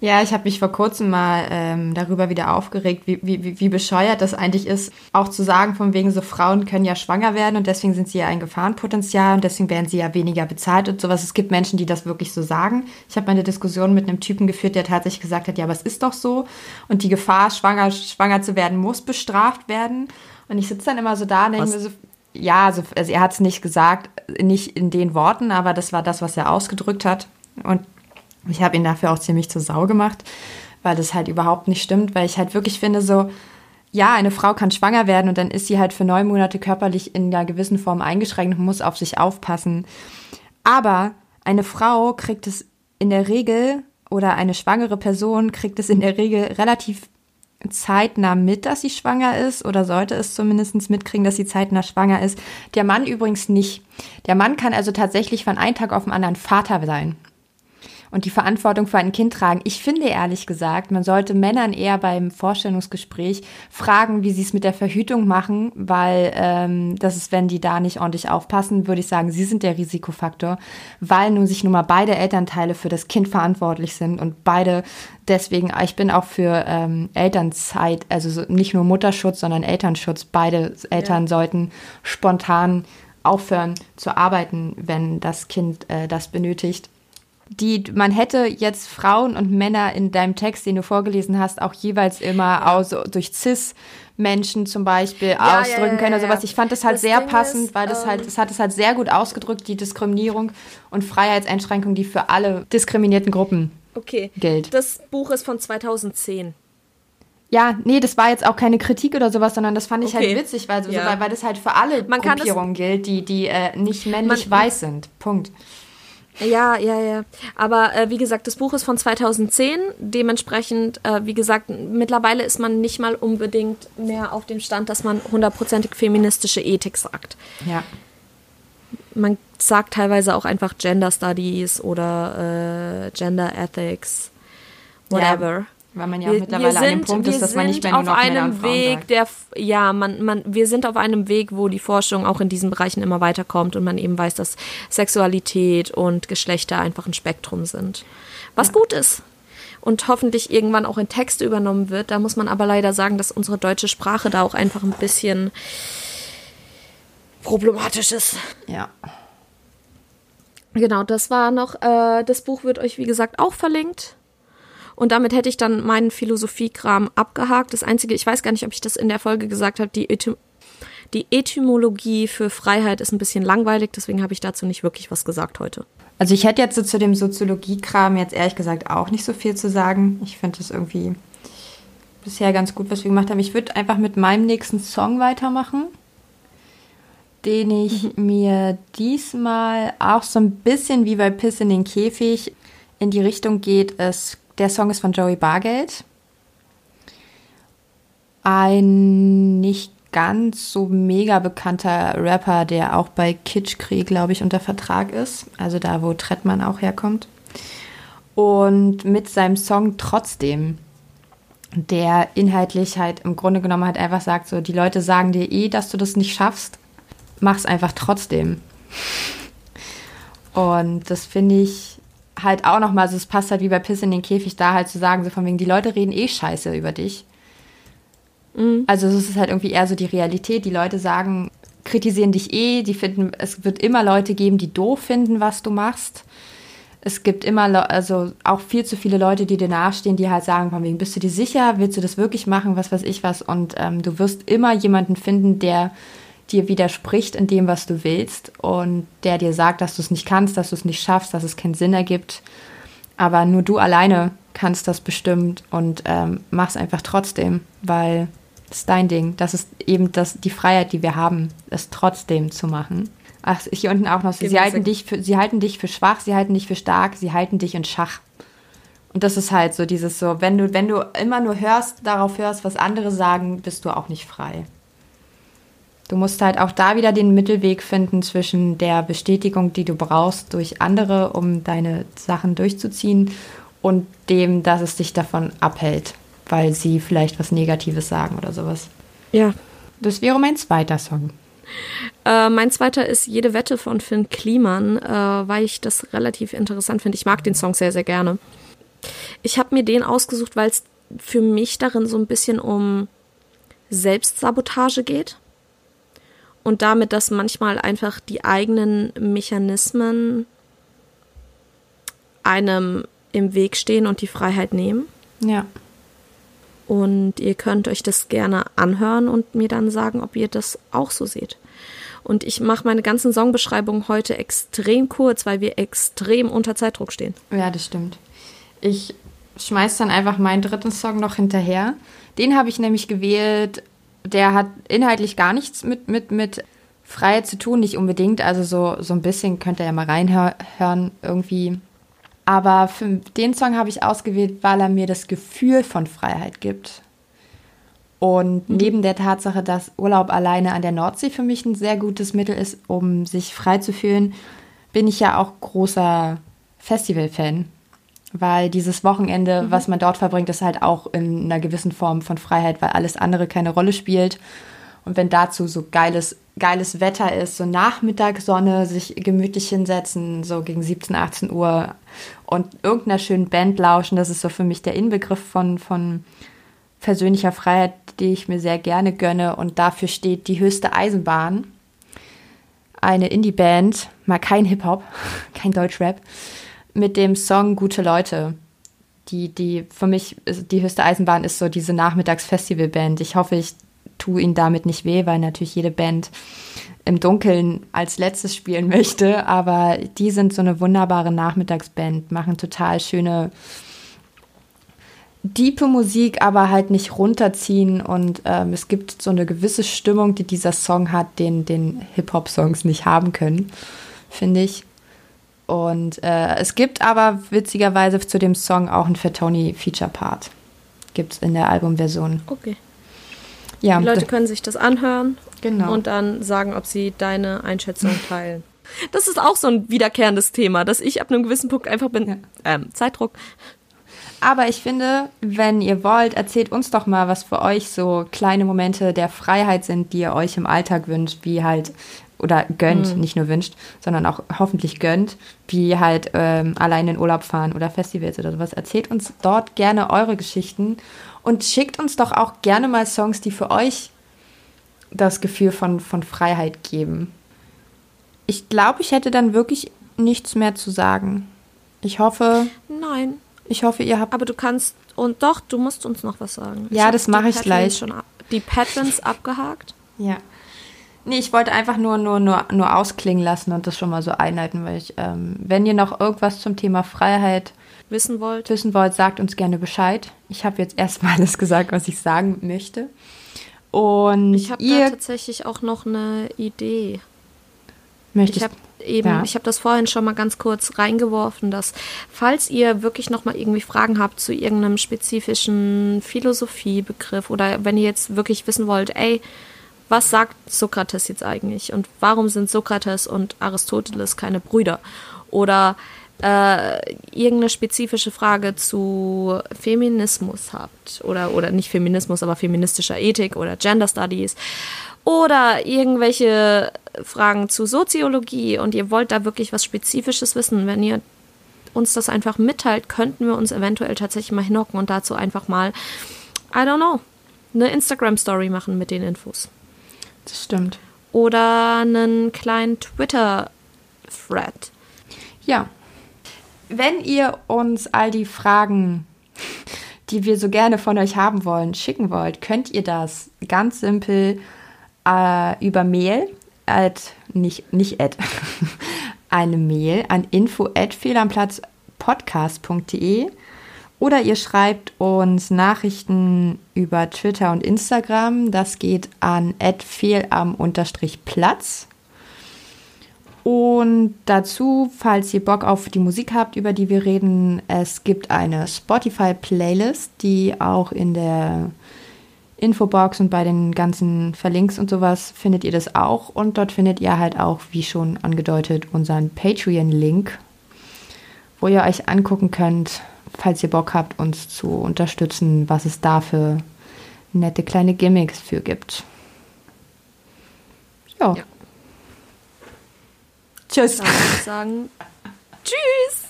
Ja, ich habe mich vor kurzem mal ähm, darüber wieder aufgeregt, wie, wie, wie bescheuert das eigentlich ist, auch zu sagen, von wegen so Frauen können ja schwanger werden und deswegen sind sie ja ein Gefahrenpotenzial und deswegen werden sie ja weniger bezahlt und sowas. Es gibt Menschen, die das wirklich so sagen. Ich habe mal eine Diskussion mit einem Typen geführt, der tatsächlich gesagt hat, ja, aber es ist doch so und die Gefahr, schwanger, schwanger zu werden, muss bestraft werden. Und ich sitze dann immer so da und denke mir so, ja, also, also er hat es nicht gesagt, nicht in den Worten, aber das war das, was er ausgedrückt hat. Und ich habe ihn dafür auch ziemlich zur Sau gemacht, weil das halt überhaupt nicht stimmt, weil ich halt wirklich finde, so, ja, eine Frau kann schwanger werden und dann ist sie halt für neun Monate körperlich in einer gewissen Form eingeschränkt und muss auf sich aufpassen. Aber eine Frau kriegt es in der Regel oder eine schwangere Person kriegt es in der Regel relativ zeitnah mit, dass sie schwanger ist oder sollte es zumindest mitkriegen, dass sie zeitnah schwanger ist. Der Mann übrigens nicht. Der Mann kann also tatsächlich von einem Tag auf den anderen Vater sein und die Verantwortung für ein Kind tragen. Ich finde ehrlich gesagt, man sollte Männern eher beim Vorstellungsgespräch fragen, wie sie es mit der Verhütung machen, weil ähm, das ist, wenn die da nicht ordentlich aufpassen, würde ich sagen, sie sind der Risikofaktor, weil nun sich nun mal beide Elternteile für das Kind verantwortlich sind und beide deswegen, ich bin auch für ähm, Elternzeit, also nicht nur Mutterschutz, sondern Elternschutz. Beide Eltern ja. sollten spontan aufhören zu arbeiten, wenn das Kind äh, das benötigt. Die man hätte jetzt Frauen und Männer in deinem Text, den du vorgelesen hast, auch jeweils immer aus, durch cis Menschen zum Beispiel ja, ausdrücken ja, können oder sowas. Ich fand das halt das sehr Ding passend, ist, weil das halt, ähm, das hat es halt sehr gut ausgedrückt, die Diskriminierung und Freiheitseinschränkung, die für alle diskriminierten Gruppen okay. gilt. Das Buch ist von 2010. Ja, nee, das war jetzt auch keine Kritik oder sowas, sondern das fand ich halt okay. halt witzig, weil, ja. so, weil, weil das halt für alle Man Gruppierungen gilt, die, die äh, nicht männlich man, weiß sind. Punkt. Ja, ja, ja. Aber äh, wie gesagt, das Buch ist von 2010. Dementsprechend, äh, wie gesagt, mittlerweile ist man nicht mal unbedingt mehr auf dem Stand, dass man hundertprozentig feministische Ethik sagt. Ja. Man sagt teilweise auch einfach Gender Studies oder äh, Gender Ethics, whatever. Ja. Weil man ja wir, mittlerweile sind, an dem Punkt ist, dass man nicht mehr nur auf noch einem Weg, sagt. der ja, man, man, wir sind auf einem Weg, wo die Forschung auch in diesen Bereichen immer weiterkommt und man eben weiß, dass Sexualität und Geschlechter einfach ein Spektrum sind. Was ja. gut ist. Und hoffentlich irgendwann auch in Texte übernommen wird. Da muss man aber leider sagen, dass unsere deutsche Sprache da auch einfach ein bisschen problematisch ist. Ja. Genau, das war noch, äh, das Buch wird euch wie gesagt auch verlinkt. Und damit hätte ich dann meinen Philosophiekram abgehakt. Das Einzige, ich weiß gar nicht, ob ich das in der Folge gesagt habe, die, Etym die Etymologie für Freiheit ist ein bisschen langweilig, deswegen habe ich dazu nicht wirklich was gesagt heute. Also ich hätte jetzt so zu dem Soziologiekram jetzt ehrlich gesagt auch nicht so viel zu sagen. Ich finde das irgendwie bisher ganz gut, was wir gemacht haben. Ich würde einfach mit meinem nächsten Song weitermachen, den ich mir diesmal auch so ein bisschen wie bei Piss in den Käfig in die Richtung geht, es der Song ist von Joey Bargeld. Ein nicht ganz so mega bekannter Rapper, der auch bei Kitschkrieg, glaube ich, unter Vertrag ist. Also da, wo Trettmann auch herkommt. Und mit seinem Song trotzdem, der inhaltlich halt im Grunde genommen halt einfach sagt, so, die Leute sagen dir eh, dass du das nicht schaffst, mach's einfach trotzdem. Und das finde ich halt auch nochmal, so es passt halt wie bei Piss in den Käfig, da halt zu sagen, so von wegen, die Leute reden eh scheiße über dich. Mhm. Also es ist halt irgendwie eher so die Realität. Die Leute sagen, kritisieren dich eh, die finden, es wird immer Leute geben, die doof finden, was du machst. Es gibt immer, also auch viel zu viele Leute, die dir nahestehen, die halt sagen, von wegen, bist du dir sicher, willst du das wirklich machen, was weiß ich was. Und ähm, du wirst immer jemanden finden, der dir widerspricht in dem, was du willst und der dir sagt, dass du es nicht kannst, dass du es nicht schaffst, dass es keinen Sinn ergibt. Aber nur du alleine kannst das bestimmt und ähm, mach's einfach trotzdem, weil es ist dein Ding. Das ist eben das, die Freiheit, die wir haben, es trotzdem zu machen. Ach, hier unten auch noch so. Sie halten, dich für, sie halten dich für schwach, sie halten dich für stark, sie halten dich in Schach. Und das ist halt so dieses so, wenn du, wenn du immer nur hörst, darauf hörst, was andere sagen, bist du auch nicht frei. Du musst halt auch da wieder den Mittelweg finden zwischen der Bestätigung, die du brauchst durch andere, um deine Sachen durchzuziehen, und dem, dass es dich davon abhält, weil sie vielleicht was Negatives sagen oder sowas. Ja. Das wäre mein zweiter Song. Äh, mein zweiter ist Jede Wette von Finn Kliman, äh, weil ich das relativ interessant finde. Ich mag den Song sehr, sehr gerne. Ich habe mir den ausgesucht, weil es für mich darin so ein bisschen um Selbstsabotage geht und damit, dass manchmal einfach die eigenen Mechanismen einem im Weg stehen und die Freiheit nehmen. Ja. Und ihr könnt euch das gerne anhören und mir dann sagen, ob ihr das auch so seht. Und ich mache meine ganzen Songbeschreibungen heute extrem kurz, weil wir extrem unter Zeitdruck stehen. Ja, das stimmt. Ich schmeiß dann einfach meinen dritten Song noch hinterher. Den habe ich nämlich gewählt, der hat inhaltlich gar nichts mit, mit, mit Freiheit zu tun, nicht unbedingt. Also so, so ein bisschen könnt ihr ja mal reinhören irgendwie. Aber für den Song habe ich ausgewählt, weil er mir das Gefühl von Freiheit gibt. Und mhm. neben der Tatsache, dass Urlaub alleine an der Nordsee für mich ein sehr gutes Mittel ist, um sich frei zu fühlen, bin ich ja auch großer Festival-Fan. Weil dieses Wochenende, mhm. was man dort verbringt, ist halt auch in einer gewissen Form von Freiheit, weil alles andere keine Rolle spielt. Und wenn dazu so geiles, geiles Wetter ist, so Nachmittagssonne, sich gemütlich hinsetzen, so gegen 17, 18 Uhr und irgendeiner schönen Band lauschen, das ist so für mich der Inbegriff von, von persönlicher Freiheit, die ich mir sehr gerne gönne. Und dafür steht die höchste Eisenbahn. Eine Indie-Band, mal kein Hip-Hop, kein Deutschrap, mit dem Song Gute Leute. Die, die für mich, die höchste Eisenbahn ist so diese Nachmittagsfestivalband. Ich hoffe, ich tue ihnen damit nicht weh, weil natürlich jede Band im Dunkeln als letztes spielen möchte. Aber die sind so eine wunderbare Nachmittagsband, machen total schöne, diepe Musik, aber halt nicht runterziehen. Und ähm, es gibt so eine gewisse Stimmung, die dieser Song hat, den, den Hip-Hop-Songs nicht haben können, finde ich. Und äh, es gibt aber witzigerweise zu dem Song auch einen Fatoni Feature Part. Gibt es in der Albumversion. Okay. Ja, Die Leute können sich das anhören genau. und dann sagen, ob sie deine Einschätzung teilen. Das ist auch so ein wiederkehrendes Thema, dass ich ab einem gewissen Punkt einfach bin. Ja. Ähm, Zeitdruck. Aber ich finde, wenn ihr wollt, erzählt uns doch mal, was für euch so kleine Momente der Freiheit sind, die ihr euch im Alltag wünscht, wie halt oder gönnt, mhm. nicht nur wünscht, sondern auch hoffentlich gönnt, wie halt ähm, allein in Urlaub fahren oder Festivals oder sowas. Erzählt uns dort gerne eure Geschichten und schickt uns doch auch gerne mal Songs, die für euch das Gefühl von, von Freiheit geben. Ich glaube, ich hätte dann wirklich nichts mehr zu sagen. Ich hoffe. Nein. Ich hoffe, ihr habt. Aber du kannst. Und doch, du musst uns noch was sagen. Ja, das mache ich gleich. Schon ab, die Patrons abgehakt? Ja. Nee, ich wollte einfach nur, nur, nur, nur ausklingen lassen und das schon mal so einleiten, weil ich, ähm, wenn ihr noch irgendwas zum Thema Freiheit wissen wollt, wissen wollt, sagt uns gerne Bescheid. Ich habe jetzt erstmal alles gesagt, was ich sagen möchte. Und ich habe da tatsächlich auch noch eine Idee. Möchtest, ich habe eben, ja. ich habe das vorhin schon mal ganz kurz reingeworfen, dass falls ihr wirklich noch mal irgendwie Fragen habt zu irgendeinem spezifischen Philosophiebegriff oder wenn ihr jetzt wirklich wissen wollt, ey, was sagt Sokrates jetzt eigentlich und warum sind Sokrates und Aristoteles keine Brüder? Oder äh, irgendeine spezifische Frage zu Feminismus habt oder, oder nicht Feminismus, aber feministischer Ethik oder Gender Studies oder irgendwelche Fragen zu Soziologie und ihr wollt da wirklich was Spezifisches wissen, wenn ihr uns das einfach mitteilt, könnten wir uns eventuell tatsächlich mal hinhocken und dazu einfach mal, I don't know, eine Instagram-Story machen mit den Infos. Das stimmt. Oder einen kleinen Twitter-Thread. Ja. Wenn ihr uns all die Fragen, die wir so gerne von euch haben wollen, schicken wollt, könnt ihr das ganz simpel äh, über Mail, at, nicht, nicht at, eine Mail an info at fehlamplatzpodcast.de oder ihr schreibt uns Nachrichten über Twitter und Instagram. Das geht an fehlam-platz. Und dazu, falls ihr Bock auf die Musik habt, über die wir reden, es gibt eine Spotify-Playlist, die auch in der Infobox und bei den ganzen Verlinks und sowas findet ihr das auch. Und dort findet ihr halt auch, wie schon angedeutet, unseren Patreon-Link, wo ihr euch angucken könnt, falls ihr Bock habt, uns zu unterstützen, was es da für nette kleine Gimmicks für gibt. Jo. Ja. Tschüss. Dann würde ich sagen, tschüss.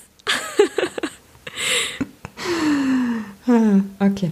okay.